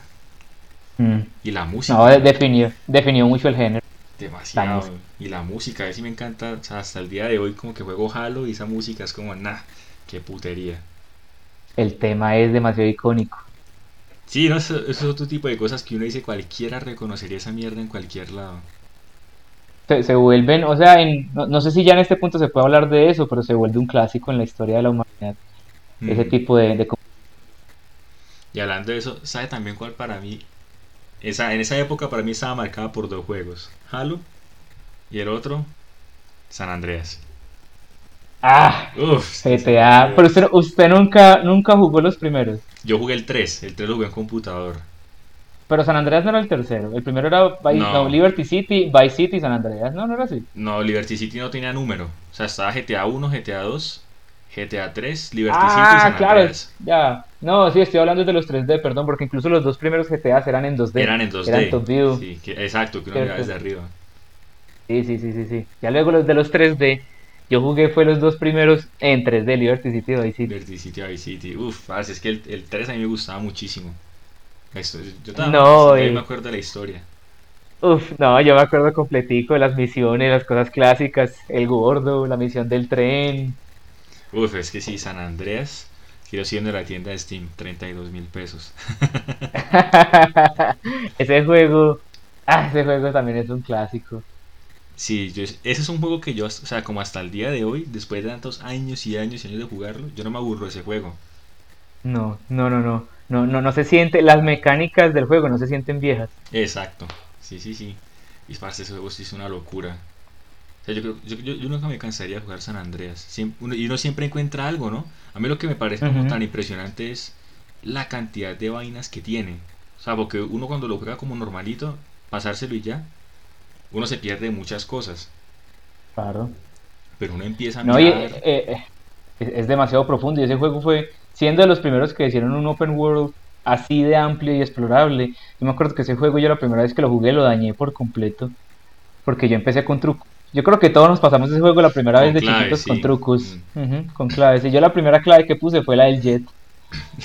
Mm. Y la música, No, de- definió, definió mucho el género. demasiado. Y la música, a ver si me encanta. O sea, hasta el día de hoy, como que juego Halo y esa música es como, nah, qué putería. El tema es demasiado icónico. Sí, no, eso, eso es otro tipo de cosas que uno dice, cualquiera reconocería esa mierda en cualquier lado. Se, se vuelven, o sea, en- no, no sé si ya en este punto se puede hablar de eso, pero se vuelve un clásico en la historia de la humanidad. Ese Mm. tipo de, de... Y hablando de eso, ¿sabe también cuál para mí? Esa, en esa época para mí estaba marcada por dos juegos. Halo y el otro, San Andreas. Ah, Uf, GTA. Pero usted, usted nunca, nunca jugó los primeros. Yo jugué el 3, el 3 lo jugué en computador. Pero San Andreas no era el tercero. El primero era Vice- No. no, Liberty City, Vice City, San Andreas. No, no era así. No, Liberty City no tenía número. O sea, estaba GTA 1, GTA 2, GTA 3, Liberty City y Ah, San claro, Andreas. ya. No, sí, estoy hablando de los 3D, perdón, porque incluso los dos primeros GTAs eran en 2D. Eran en 2D. Eran top view. Sí, que- exacto, que uno miraba desde arriba. Sí, sí, sí, sí, sí. Ya luego los de los 3D, yo jugué fue los dos primeros en 3D, Liberty City y Vice City. Liberty City, Vice City. Uf, es que el, el 3 a mí me gustaba muchísimo. Esto, yo también No, eh. me acuerdo de la historia. Uf, no, yo me acuerdo completico de las misiones, las cosas clásicas, el gordo, la misión del tren. Uf, es que sí, San Andreas. Quiero siendo en la tienda de Steam, 32 mil pesos. <laughs> ese juego, ah, ese juego también es un clásico. Sí, yo, ese es un juego que yo, o sea, como hasta el día de hoy, después de tantos años y años y años de jugarlo, yo no me aburro de ese juego. No, no, no, no, no, no, no se siente, las mecánicas del juego no se sienten viejas. Exacto, sí, sí, sí. Y parce, ese juego sí es una locura. O sea, yo, creo- yo, yo- yo nunca me cansaría de jugar San Andreas. Siempre, uno- y uno siempre encuentra algo, ¿no? A mí lo que me parece como tan impresionante es la cantidad de vainas que tiene. O sea, porque uno cuando lo juega como normalito, pasárselo y ya, uno se pierde muchas cosas. Claro. Pero uno empieza a No, y, mirar. eh, eh, es, es demasiado profundo y ese juego fue, siendo de los primeros que hicieron un open world así de amplio y explorable. Yo me acuerdo que ese juego yo la primera vez que lo jugué lo dañé por completo, porque yo empecé con trucos. Yo creo que todos nos pasamos ese juego la primera Con vez de chiquitos con trucos, Ujú, con claves. Y yo la primera clave que puse fue la del jet.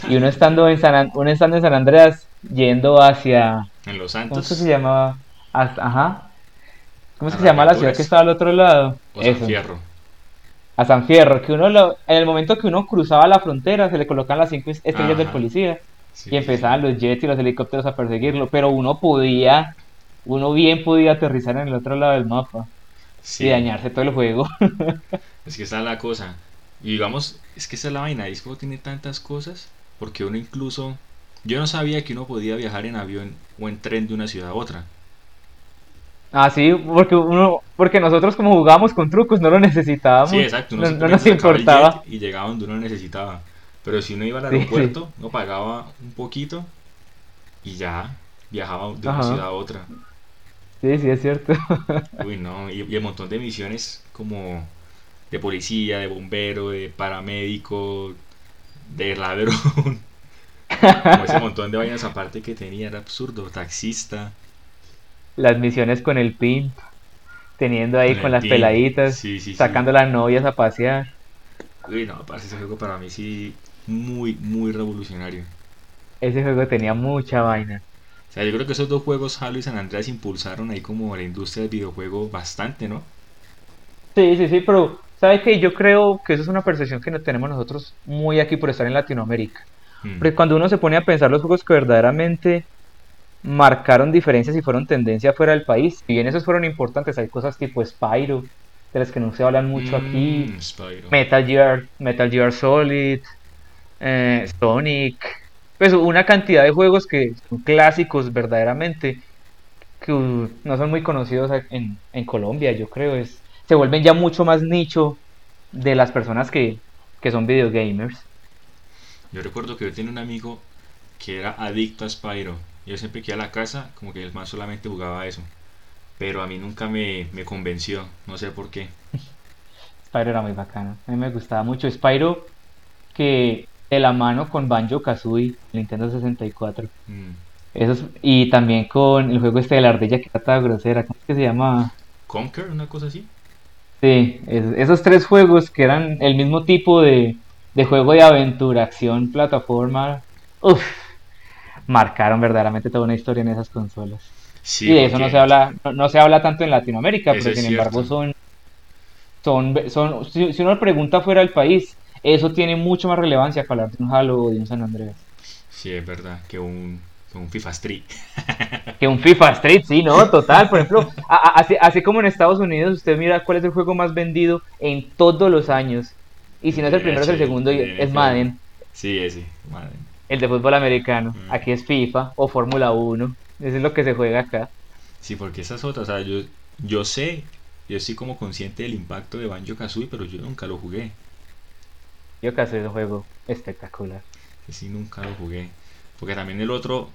Y uno estando en San, An- uno estando en San Andreas yendo hacia, en Los ¿cómo es Santos que se llamaba? Hasta- ajá. ¿Cómo es que A se llama la ciudad que estaba al otro lado? o San Eso Fierro. a San Fierro, que uno lo, en el momento que uno cruzaba la frontera se le colocaban las cinco estrellas del policía Sí, y empezaban los jets y los helicópteros a perseguirlo, pero uno podía, uno bien podía aterrizar en el otro lado del mapa sí. y dañarse todo el juego. <laughs> Es que esa es la cosa. Y digamos, es que esa es la vaina. Disco tiene tantas cosas. Porque uno incluso. Yo no sabía que uno podía viajar en avión o en tren de una ciudad a otra. Ah, sí, porque uno, porque nosotros como jugábamos con trucos no lo necesitábamos, Sí, exacto. Uno no, no nos importaba. Y llegaba donde uno necesitaba. Pero si uno iba al Sí, aeropuerto, uno pagaba un poquito y ya viajaba de una Ajá. ciudad a otra. Sí, sí, es cierto. <laughs> Uy, no. Y, y el montón de misiones como de policía, de bombero, de paramédico, de ladrón. Como ese montón de vainas aparte que tenía, era absurdo. Taxista. Las misiones con el pin, teniendo ahí Con las pin. peladitas, Sí, sí, sí. sacando las novias a pasear. Uy, no, ese juego para mí sí muy, muy revolucionario. Ese juego tenía mucha vaina. Sea, yo creo que esos dos juegos, Halo y San Andreas, impulsaron ahí como la industria del videojuego bastante, ¿no? Sí, sí, sí, pero ¿sabes qué? Yo creo que eso es una percepción que no tenemos nosotros muy aquí por estar en Latinoamérica. Mm. Porque cuando uno se pone a pensar los juegos que verdaderamente marcaron diferencias y fueron tendencia fuera del país, si bien esos fueron importantes, hay cosas tipo Spyro, de las que no se hablan mucho aquí, Mm, Spyro. Metal Gear, Metal Gear Solid, eh, Sonic, pues una cantidad de juegos que son clásicos verdaderamente, que no son muy conocidos en, en Colombia, yo creo, es, se vuelven ya mucho más nicho de las personas que, que son videogamers. Yo recuerdo que yo tenía un amigo que era adicto a Spyro. Yo siempre que iba a la casa, como que el man solamente jugaba eso. Pero a mí nunca me, me convenció, no sé por qué. <laughs> Spyro era muy bacano, a mí me gustaba mucho Spyro que de la mano con Banjo Kazooie, Nintendo 64. Mm. Esos, y también con el juego este de la ardilla que era toda grosera, ¿cómo es que se llama? Conker, una cosa así. Sí, es- esos tres juegos que eran el mismo tipo de, de juego de aventura, acción, plataforma, uff, marcaron verdaderamente toda una historia en esas consolas. Sí, y de eso no se habla, no, no se habla tanto en Latinoamérica, Eso pero sin embargo son, son, son, si, si uno pregunta fuera del país, eso tiene mucho más relevancia que hablar de un Halo o de un San Andreas. Sí, es verdad, que un, que un FIFA Street. Que un FIFA Street, sí, ¿no? <laughs> Total. Por ejemplo, a- a- así, así como en Estados Unidos, usted mira cuál es el juego más vendido en todos los años. Y si no es el primero, es el segundo, y es Madden, Sí, ese, madre. el de fútbol americano. Mm. Aquí es FIFA o Fórmula 1. Eso es lo que se juega acá. Sí, porque esas otras, o sea, yo, yo sé, yo estoy como consciente del impacto de Banjo Kazooie, pero yo nunca lo jugué. Yo hace ese juego espectacular. Sí, nunca lo jugué. Porque también el otro,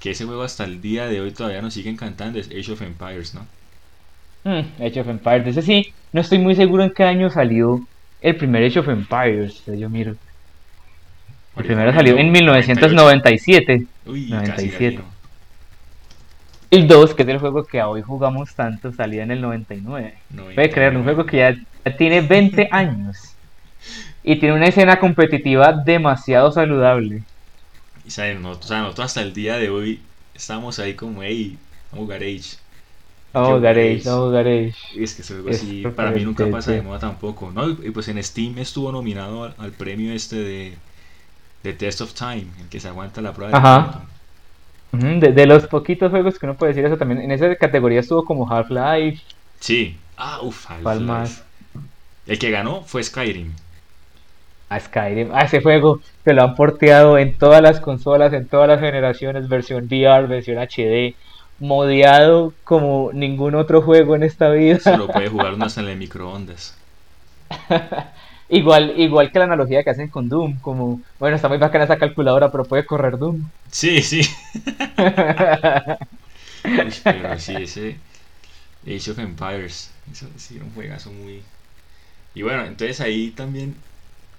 que ese juego hasta el día de hoy todavía nos sigue encantando, es Age of Empires, ¿no? Hmm, Age of Empires. Ese sí, no estoy muy seguro en qué año salió el primer Age of Empires. Yo miro. El primero me salió en 98. 1997. Uy, 97. casi latino. El 2, que es el juego que hoy jugamos tanto, salía en el 99. Puede creerlo, un juego que ya, ya tiene 20 años. Y tiene una escena competitiva demasiado saludable. Y saben, nosotros, o sea, nosotros hasta el día de hoy estamos ahí como, hey, vamos a jugar Age. Vamos a Qué jugar Age, buenísimo. vamos a jugar Age. Y es que ese juego Es sí, para mí nunca pasa de moda tampoco, ¿no? Y, pues en Steam estuvo nominado al, al premio este de, de Test of Time, el que se aguanta la prueba de Ajá. Ujú, De, de los poquitos juegos que uno puede decir eso también, en esa categoría estuvo como Half-Life, Sí. Ah, uff, ¿Cuál más? El que ganó fue Skyrim. A Skyrim, a ese juego que lo han porteado en todas las consolas, en todas las generaciones, versión VR, versión HD, modeado como ningún otro juego en esta vida. Solo puede <laughs> jugar uno hasta en el microondas. Igual, igual que la analogía que hacen con Doom, como, bueno, está muy bacana esa calculadora, pero puede correr Doom. Sí, sí. <laughs> Uy, pero sí, ese Age of Empires, eso sí era un juegazo muy... Y bueno, entonces ahí también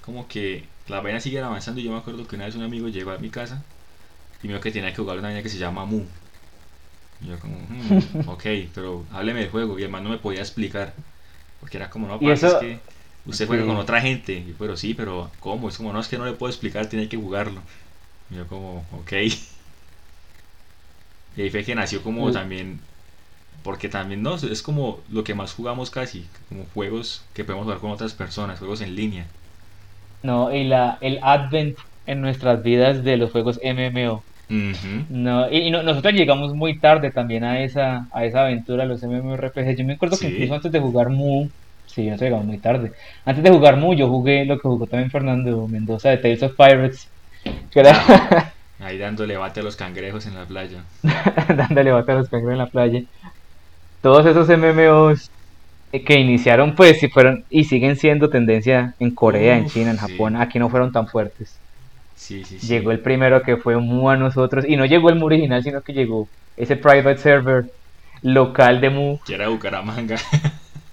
como que las vainas siguen avanzando. Yo me acuerdo que una vez un amigo llegó a mi casa y me dijo que tenía que jugar una vaina que se llama Mu. Y yo como, "Hmm, <laughs> ok, pero hábleme del juego. Y el man no me podía explicar. Porque era como, no, Y eso- es que usted juega Sí. con otra gente. Y yo, pero sí, pero ¿cómo? Es como, no, es que no le puedo explicar, tiene que jugarlo. Y yo como, ok. Y ahí fue que nació como Mm. también, porque también no, es como lo que más jugamos casi, como juegos que podemos jugar con otras personas, juegos en línea. No, y la, el advent en nuestras vidas de los juegos MMO. No, y, y no- nosotros llegamos muy tarde también a esa, a esa aventura, los MMORPG. Yo me acuerdo que incluso antes de jugar Mu, sí, nosotros llegamos muy tarde. Antes de jugar Mu, yo jugué lo que jugó también Fernando Mendoza de Tales of Pirates, que era Ahí dándole bate a los cangrejos en la playa. <laughs> dándole bata a los cangrejos en la playa. Todos esos MMOs que iniciaron, pues, y fueron y siguen siendo tendencia en Corea, en China, en sí. Japón. Aquí no fueron tan fuertes. Sí, sí, sí. Llegó el primero que fue Mu a nosotros, y no llegó el Mu original, sino que llegó ese private server local de Mu. Que era Bucaramanga.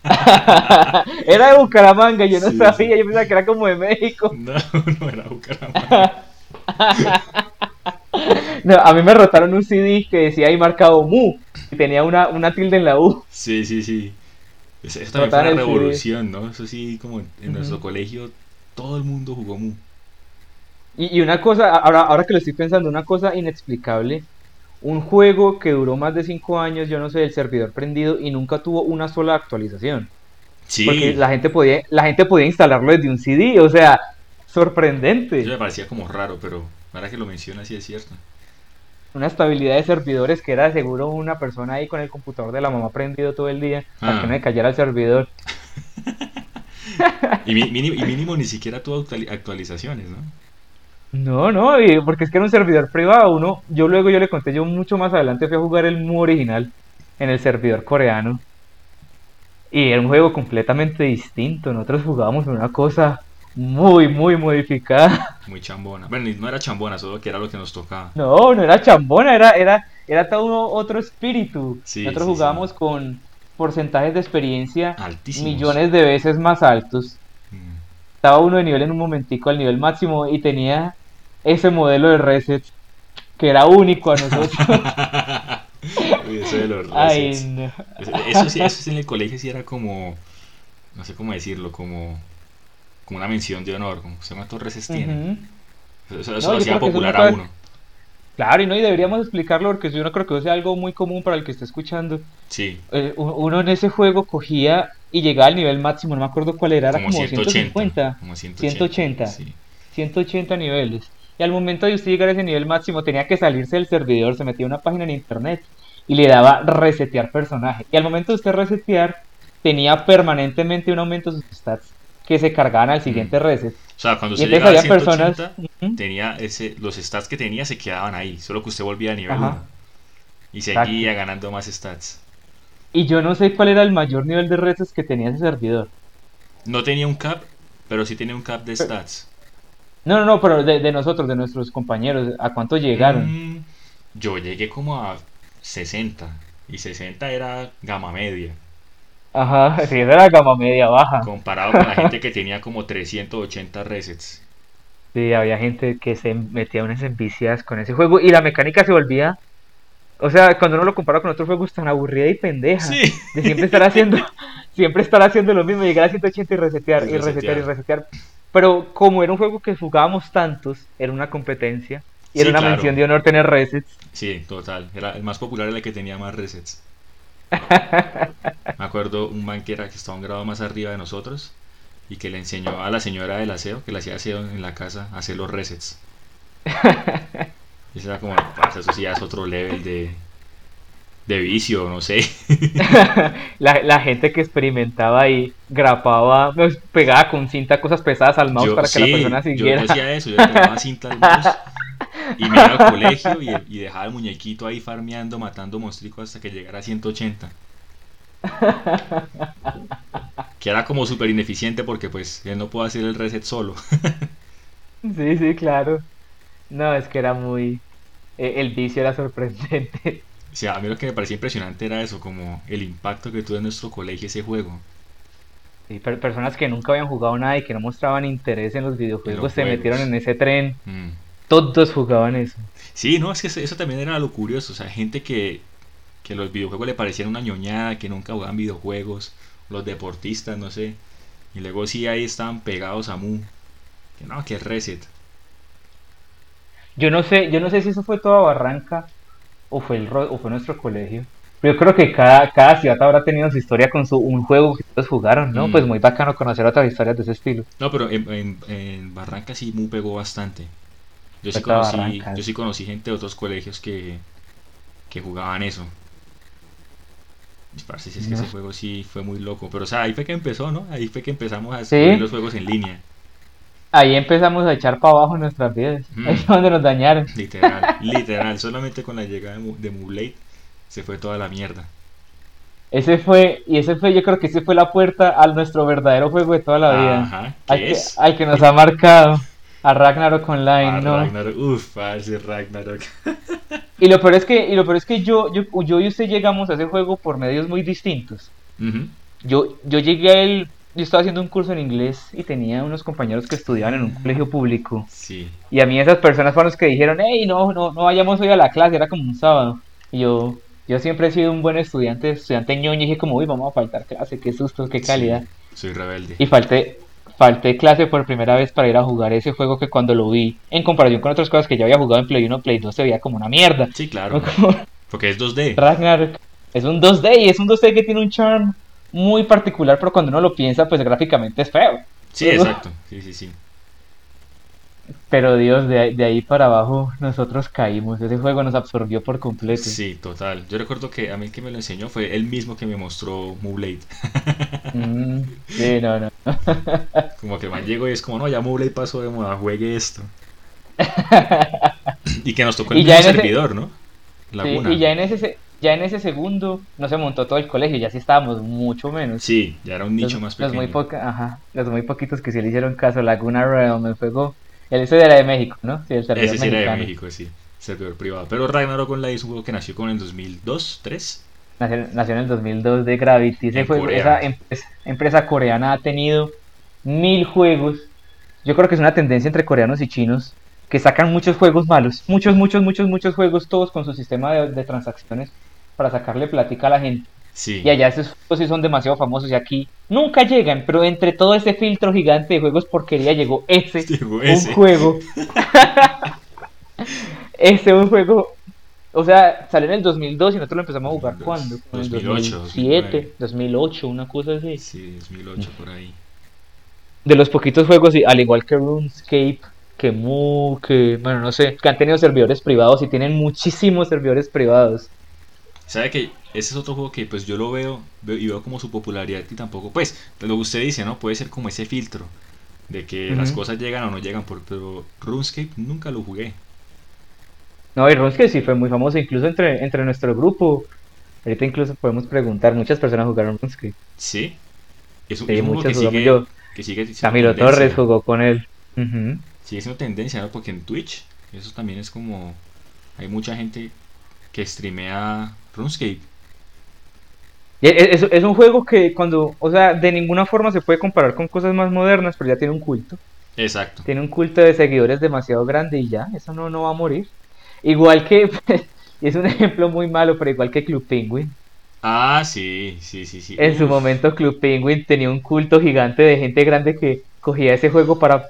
<laughs> era de Bucaramanga, yo no sabía, yo pensaba que era como de México. no, no era Bucaramanga. <laughs> No, a mí me rotaron un CD que decía ahí marcado Mu, y tenía una, una tilde en la U. Sí, sí, sí. Eso, eso también fue una revolución, ¿no? Eso sí, como en en nuestro Ujú. colegio todo el mundo jugó Mu. Y, y una cosa, ahora, ahora que lo estoy pensando, una cosa inexplicable. Un juego que duró más de 5 años, yo no sé, el servidor prendido y nunca tuvo una sola actualización. Sí, Porque la gente podía, la gente podía instalarlo desde un CD, o sea, sorprendente. eso me parecía como raro, pero Para que lo mencionas, sí es cierto. Una estabilidad de servidores que era seguro una persona ahí con el computador de la mamá prendido todo el día para Ah. que no le cayera el servidor. <laughs> Y, mínimo, y mínimo ni siquiera tuvo actuali- actualizaciones, ¿no? No, no, y porque es que era un servidor privado. Uno, yo luego yo le conté, yo mucho más adelante fui a jugar el MU original en el servidor coreano. Y era un juego completamente distinto. Nosotros jugábamos en una cosa muy, muy modificada. Muy chambona. Bueno, no era chambona, solo que era lo que nos tocaba. No, no era chambona, era, era, era todo otro espíritu. Sí, Nosotros sí, jugábamos sí. con porcentajes de experiencia Altísimos. millones de veces más altos. Mm. Estaba uno de nivel en un momentico al nivel máximo y tenía ese modelo de reset que era único a nosotros. <laughs> Uy, eso de los Ay, no. Eso, eso eso en el colegio sí era como, no sé cómo decirlo, como, como una mención de honor, como se cuántos resets tiene. Ujú. Eso, eso No, lo hacía popular a uno. Claro, y no, y deberíamos explicarlo porque yo no creo que eso sea algo muy común para el que esté escuchando. Sí, Eh, uno en ese juego cogía y llegaba al nivel máximo, no me acuerdo cuál era, era como, como 180. 150, Como 180. 180. Sí. 180 niveles. Y al momento de usted llegar a ese nivel máximo tenía que salirse del servidor, se metía a una página en internet y le daba resetear personaje. Y al momento de usted resetear, tenía permanentemente un aumento de sus stats que se cargaban al siguiente reset. O sea, cuando entonces llegaba a había personas... 180, Ujú. tenía ese, los stats que tenía se quedaban ahí, solo que usted volvía a nivel Ajá. 1. Y Exacto. seguía ganando más stats. Y yo no sé cuál era el mayor nivel de resets que tenía ese servidor. No tenía un cap, pero sí tenía un cap de stats. No, no, no, pero de, de nosotros, de nuestros compañeros, ¿a cuánto llegaron? Mm, yo llegué como a 60. Y 60 era gama media. Ajá, <laughs> sí, era gama media baja. Comparado con la gente que tenía como 380 resets. Sí, había gente que se metía unas envicias con ese juego y la mecánica se volvía, o sea, cuando uno lo compara con otros juegos tan aburrida y pendeja, Sí. de siempre estar haciendo, <laughs> siempre estar haciendo lo mismo, llegar a 180 y resetear, Y resetear y resetear. Pero como era un juego que jugábamos tantos, era una competencia y era Sí, una claro. mención de honor tener resets. Sí, total. Era el más popular era el que tenía más resets. Me acuerdo un man que era que estaba un grado más arriba de nosotros y que le enseñó a la señora del aseo, que le hacía aseo en la casa, a hacer los resets. <laughs> Y eso era como, "Parce, eso sí ya es otro level de, de vicio, no sé. <laughs> La, la gente que experimentaba y grapaba, pues, pegaba con cinta cosas pesadas al mouse Yo- para que la persona siguiera. Yo, hacía eso, yo pegaba cinta al mouse <laughs> y me iba al colegio y, y dejaba el muñequito ahí farmeando, matando monstruos hasta que llegara a 180. Que era como súper ineficiente porque pues él no puede hacer el reset solo. <laughs> Sí, sí, claro. No, es que era muy... eh, El vicio era sorprendente. O sea, a mí lo que me parecía impresionante era eso, como el impacto que tuvo en nuestro colegio ese juego. Y per- personas que nunca habían jugado nada y que no mostraban interés en los videojuegos se juegos. metieron en ese tren. Mm. Todos jugaban eso. Sí, no, es que eso, también era lo curioso, o sea, gente que, que los videojuegos le parecían una ñoñada, que nunca jugaban videojuegos, los deportistas, no sé, y luego sí ahí estaban pegados a Mu, que no, que reset. Yo no sé, yo no sé si eso fue toda Barranca o fue el o fue nuestro colegio. Pero yo creo que cada, cada ciudad habrá tenido su historia con su un juego que todos jugaron, ¿no? Mm. Pues muy bacano conocer otras historias de ese estilo. No, pero en, en, en Barranca sí Mu pegó bastante. Yo sí, conocí, yo sí conocí gente de otros colegios que, que jugaban eso. Parce, si es que No. ese juego sí fue muy loco, pero o sea, ahí fue que empezó, ¿no? Ahí fue que empezamos a Sí. descubrir los juegos en línea. Ahí empezamos a echar para abajo nuestras vidas. Mm. Ahí fue donde nos dañaron. Literal, <laughs> literal. Solamente con la llegada de, Mulate se fue toda la mierda. Ese fue, y ese fue, yo creo que ese fue la puerta a nuestro verdadero juego de toda la vida. Ajá, al, ¿qué que, es? al que nos ha marcado. A Ragnarok Online, Ah, ¿no? Ragnarok. Uf, parce, Ragnarok. <laughs> Y lo peor es que, y lo peor es que yo, yo, yo y usted llegamos a ese juego por medios muy distintos. Yo, yo llegué a él, yo estaba haciendo un curso en inglés y tenía unos compañeros que estudiaban en un colegio público. Sí. Y a mí esas personas fueron los que dijeron, hey, no, no, no vayamos hoy a la clase, era como un sábado. Y yo, yo siempre he sido un buen estudiante, estudiante ñoño, y dije como, uy, vamos a faltar clase, qué susto, qué calidad. Sí, soy rebelde. Y falté, falté clase por primera vez para ir a jugar ese juego que cuando lo vi, en comparación con otras cosas que ya había jugado en Play 1, Play 2 se veía como una mierda. Sí, claro. Como Porque es 2D. Ragnarok es un 2D y es un 2D que tiene un charm muy particular, pero cuando uno lo piensa, pues gráficamente es feo. Sí, exacto. Sí, sí, sí. Pero Dios, de ahí, de ahí para abajo nosotros caímos. Ese juego nos absorbió por completo. Sí, total. Yo recuerdo que a mí el que me lo enseñó fue el mismo que me mostró Mooblade. <laughs> Mm, sí, no, no. <laughs> Como que el man llegó y es como, no, ya Mooblade pasó de moda, juegue esto. <laughs> Y que nos tocó el Y ya mismo ese- servidor, ¿no? Sí, Laguna. y ya en ese se- ya en ese segundo no se montó todo el colegio, ya sí estábamos mucho menos. Sí, ya era un nicho los, más los pequeño. muy poca, ajá, los muy poquitos que sí le hicieron caso, Laguna Realm, el juego, el ese era de México, ¿no? Sí, el servidor Ese era de. México, sí. Servidor privado. Pero Ragnarok Online es un juego que nació como en el 2002, 3. Nació, nació en el 2002 de Gravity. Corea. esa empresa, empresa coreana ha tenido mil juegos. Yo creo que es una tendencia entre coreanos y chinos que sacan muchos juegos malos. Muchos, muchos, muchos, muchos juegos, todos con su sistema de, de transacciones para sacarle platica a la gente. Sí. Y allá esos juegos sí son demasiado famosos y aquí nunca llegan, pero entre todo ese filtro gigante de juegos porquería llegó ese, <laughs> Llegó un ese. juego. <laughs> ese un juego. O sea, salió en el 2002 y nosotros lo empezamos a jugar 2002, cuando? En el 2008, 2007, 2008, una cosa así. Sí, 2008 por ahí. De los poquitos juegos, al igual que RuneScape, que Mu, que, bueno, no sé, que han tenido servidores privados y tienen muchísimos servidores privados. ¿Sabe que ese es otro juego que pues yo lo veo, veo- y veo como su popularidad y tampoco, pues, lo que usted dice, ¿no? Puede ser como ese filtro de que las cosas llegan o no llegan, por, pero RuneScape nunca lo jugué. No, y RuneScape sí fue muy famoso, incluso entre, entre nuestro grupo. Ahorita incluso podemos preguntar, muchas personas jugaron RuneScape. ¿Sí? Es un, Sí, es un juego muchas que sigue, yo. que sigue Camilo. Torres jugó con él. Ujú. Sigue siendo tendencia, ¿no? Porque en Twitch, eso también es como... Hay mucha gente que streamea RuneScape. Y es, es- es un juego que cuando, o sea, de ninguna forma se puede comparar con cosas más modernas, pero ya tiene un culto. Exacto. Tiene un culto de seguidores demasiado grande y ya, eso no, no va a morir. Igual que, <laughs> y es un ejemplo muy malo, pero igual que Club Penguin. Ah, sí, sí, sí, sí. En su Uf, momento Club Penguin tenía un culto gigante de gente grande que cogía ese juego para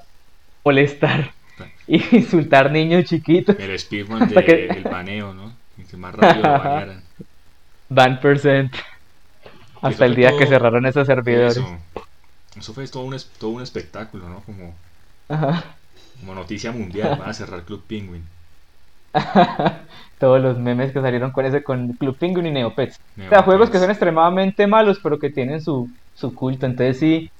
molestar <laughs> y insultar niños chiquitos. El <laughs> speedrun Hasta de, que- baneo, ¿no? El que más rápido lo banearan. Van percent. Hasta el día que cerraron esos servidores. Eso, eso fue todo un, todo un espectáculo, ¿no? Como, Ajá. como noticia mundial. Van a cerrar Club Penguin. <laughs> Todos los memes que salieron con ese, con Club Penguin y Neopets. O sea, Neopets. juegos que son extremadamente malos, pero que tienen su, su culto. Entonces sí,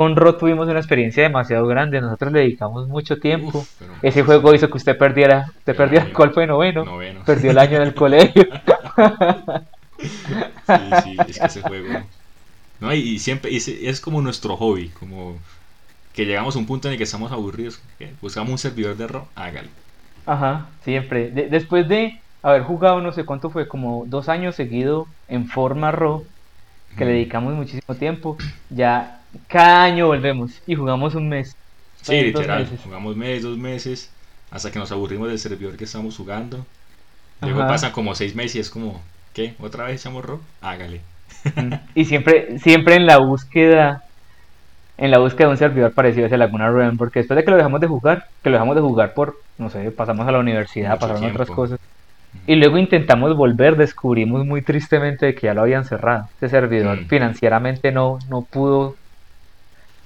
con Ro tuvimos una experiencia demasiado grande. Nosotros le dedicamos mucho tiempo. Uf, Ese juego hizo que usted perdiera, usted perdiera el golpe de noveno, Noveno. perdió el año en el <laughs> colegio. Sí, sí, es que ese juego. No, y, siempre es, es como nuestro hobby, como que llegamos a un punto en el que estamos aburridos. Buscamos un servidor de RO, hágale. Ajá, siempre. De- después de haber jugado no sé cuánto fue, como dos años seguido en forma Ro, que le dedicamos muchísimo tiempo, ya cada año volvemos y jugamos un mes. Sí, Dos literal. meses. Jugamos mes, dos meses, hasta que nos aburrimos del servidor que estamos jugando. Luego Ajá. pasan como seis meses y es como, ¿qué? ¿Otra vez echamos RO? Hágale. Mm. Y siempre, siempre en la búsqueda, en la búsqueda de un servidor parecido a ese Laguna Realm, porque después de que lo dejamos de jugar, que lo dejamos de jugar por, no sé, pasamos a la universidad, Mucho pasaron otras cosas. Y luego intentamos volver, descubrimos muy tristemente que ya lo habían cerrado. Ese servidor Mm. financieramente no, no pudo.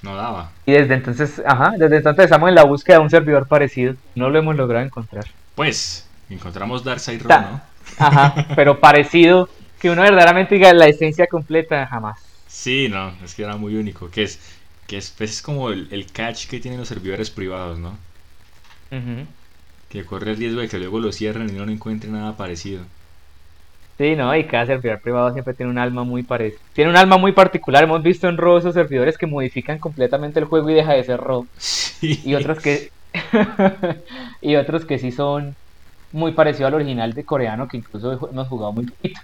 No daba. Y desde entonces, ajá, desde entonces estamos en la búsqueda de un servidor parecido. No lo hemos logrado encontrar. Pues, encontramos Darkseid RO, Ta- ¿no? Ajá, <laughs> pero parecido, que uno verdaderamente diga la esencia completa, jamás. Sí, no, es que era muy único. Que es, que es, pues, es como el, el catch que tienen los servidores privados, ¿no? Ujú. Que corre el riesgo de que luego lo cierren y no encuentre nada parecido. Sí, no, y cada servidor privado siempre tiene un alma muy parecida. Tiene un alma muy particular. Hemos visto en RAW esos servidores que modifican completamente el juego y deja de ser RAW. Sí. Y otros que. <laughs> y otros que sí son muy parecidos al original de coreano, que incluso hemos jugado muy poquito.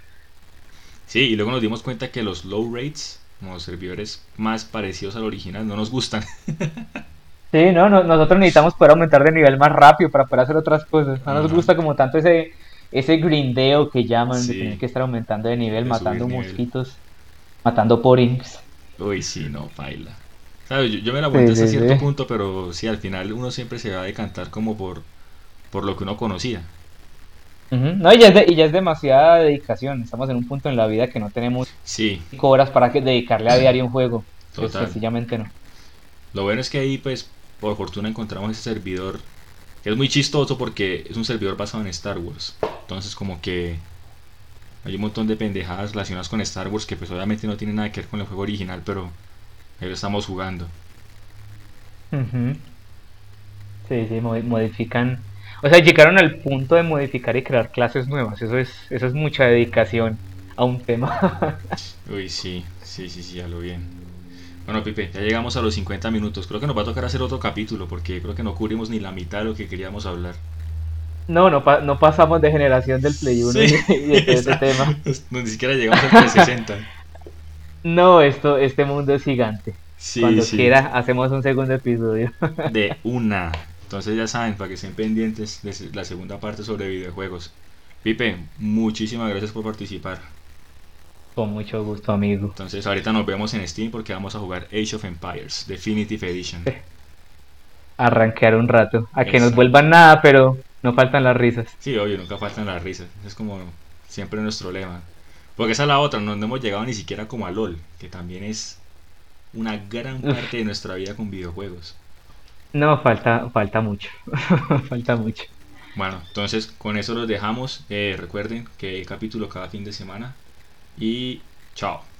Sí, y luego nos dimos cuenta que los low rates, como los servidores más parecidos al original, no nos gustan. <laughs> Sí, no, no- nosotros necesitamos poder aumentar de nivel más rápido para poder hacer otras cosas. No nos gusta como tanto ese, ese grindeo que llaman Sí. de tener que estar aumentando de nivel, De matando nivel. mosquitos, matando porings. Uy, sí, no, baila. ¿Sabes? Yo, yo me la aguanté Sí, hasta sí, cierto punto, pero sí, al final uno siempre se va a decantar como por, por lo que uno conocía. No, y ya, es de- y ya es demasiada dedicación. Estamos en un punto en la vida que no tenemos Sí, cinco horas para que dedicarle a diario un juego. Pues sencillamente no. lo bueno es que ahí, pues, por fortuna encontramos ese servidor que es muy chistoso porque es un servidor basado en Star Wars. Entonces como que hay un montón de pendejadas relacionadas con Star Wars que pues obviamente no tienen nada que ver con el juego original, pero ahí lo estamos jugando. Ujú. Sí, sí, mo- modifican. O sea, llegaron al punto de modificar y crear clases nuevas. Eso es, eso es mucha dedicación a un tema. <laughs> Uy, sí, sí, sí, sí, a lo bien. Bueno, Pipe, ya llegamos a los 50 minutos. Creo que nos va a tocar hacer otro capítulo porque creo que no cubrimos ni la mitad de lo que queríamos hablar. No, no, pa- no pasamos de generación del Play 1 Sí, y, de ese esa- tema. No, <laughs> ni siquiera llegamos al 360. <laughs> No, esto, este mundo es gigante. Sí, Cuando sí. quiera, hacemos un segundo episodio. <laughs> De una. Entonces ya saben, para que estén pendientes de la segunda parte sobre videojuegos. Pipe, muchísimas gracias por participar. Con mucho gusto, amigo. Entonces ahorita nos vemos en Steam porque vamos a jugar Age of Empires Definitive Edition. Arranquear un rato. A que nos vuelvan nada, pero no faltan las risas. Sí, obvio, nunca faltan las risas. Es como siempre nuestro lema. Porque esa es la otra, no, no hemos llegado ni siquiera como a LOL, que también es una gran Uf. parte de nuestra vida con videojuegos. No, falta, falta mucho. <laughs> falta mucho. Bueno, entonces con eso los dejamos. Eh, recuerden que hay capítulo cada fin de semana. Y chao.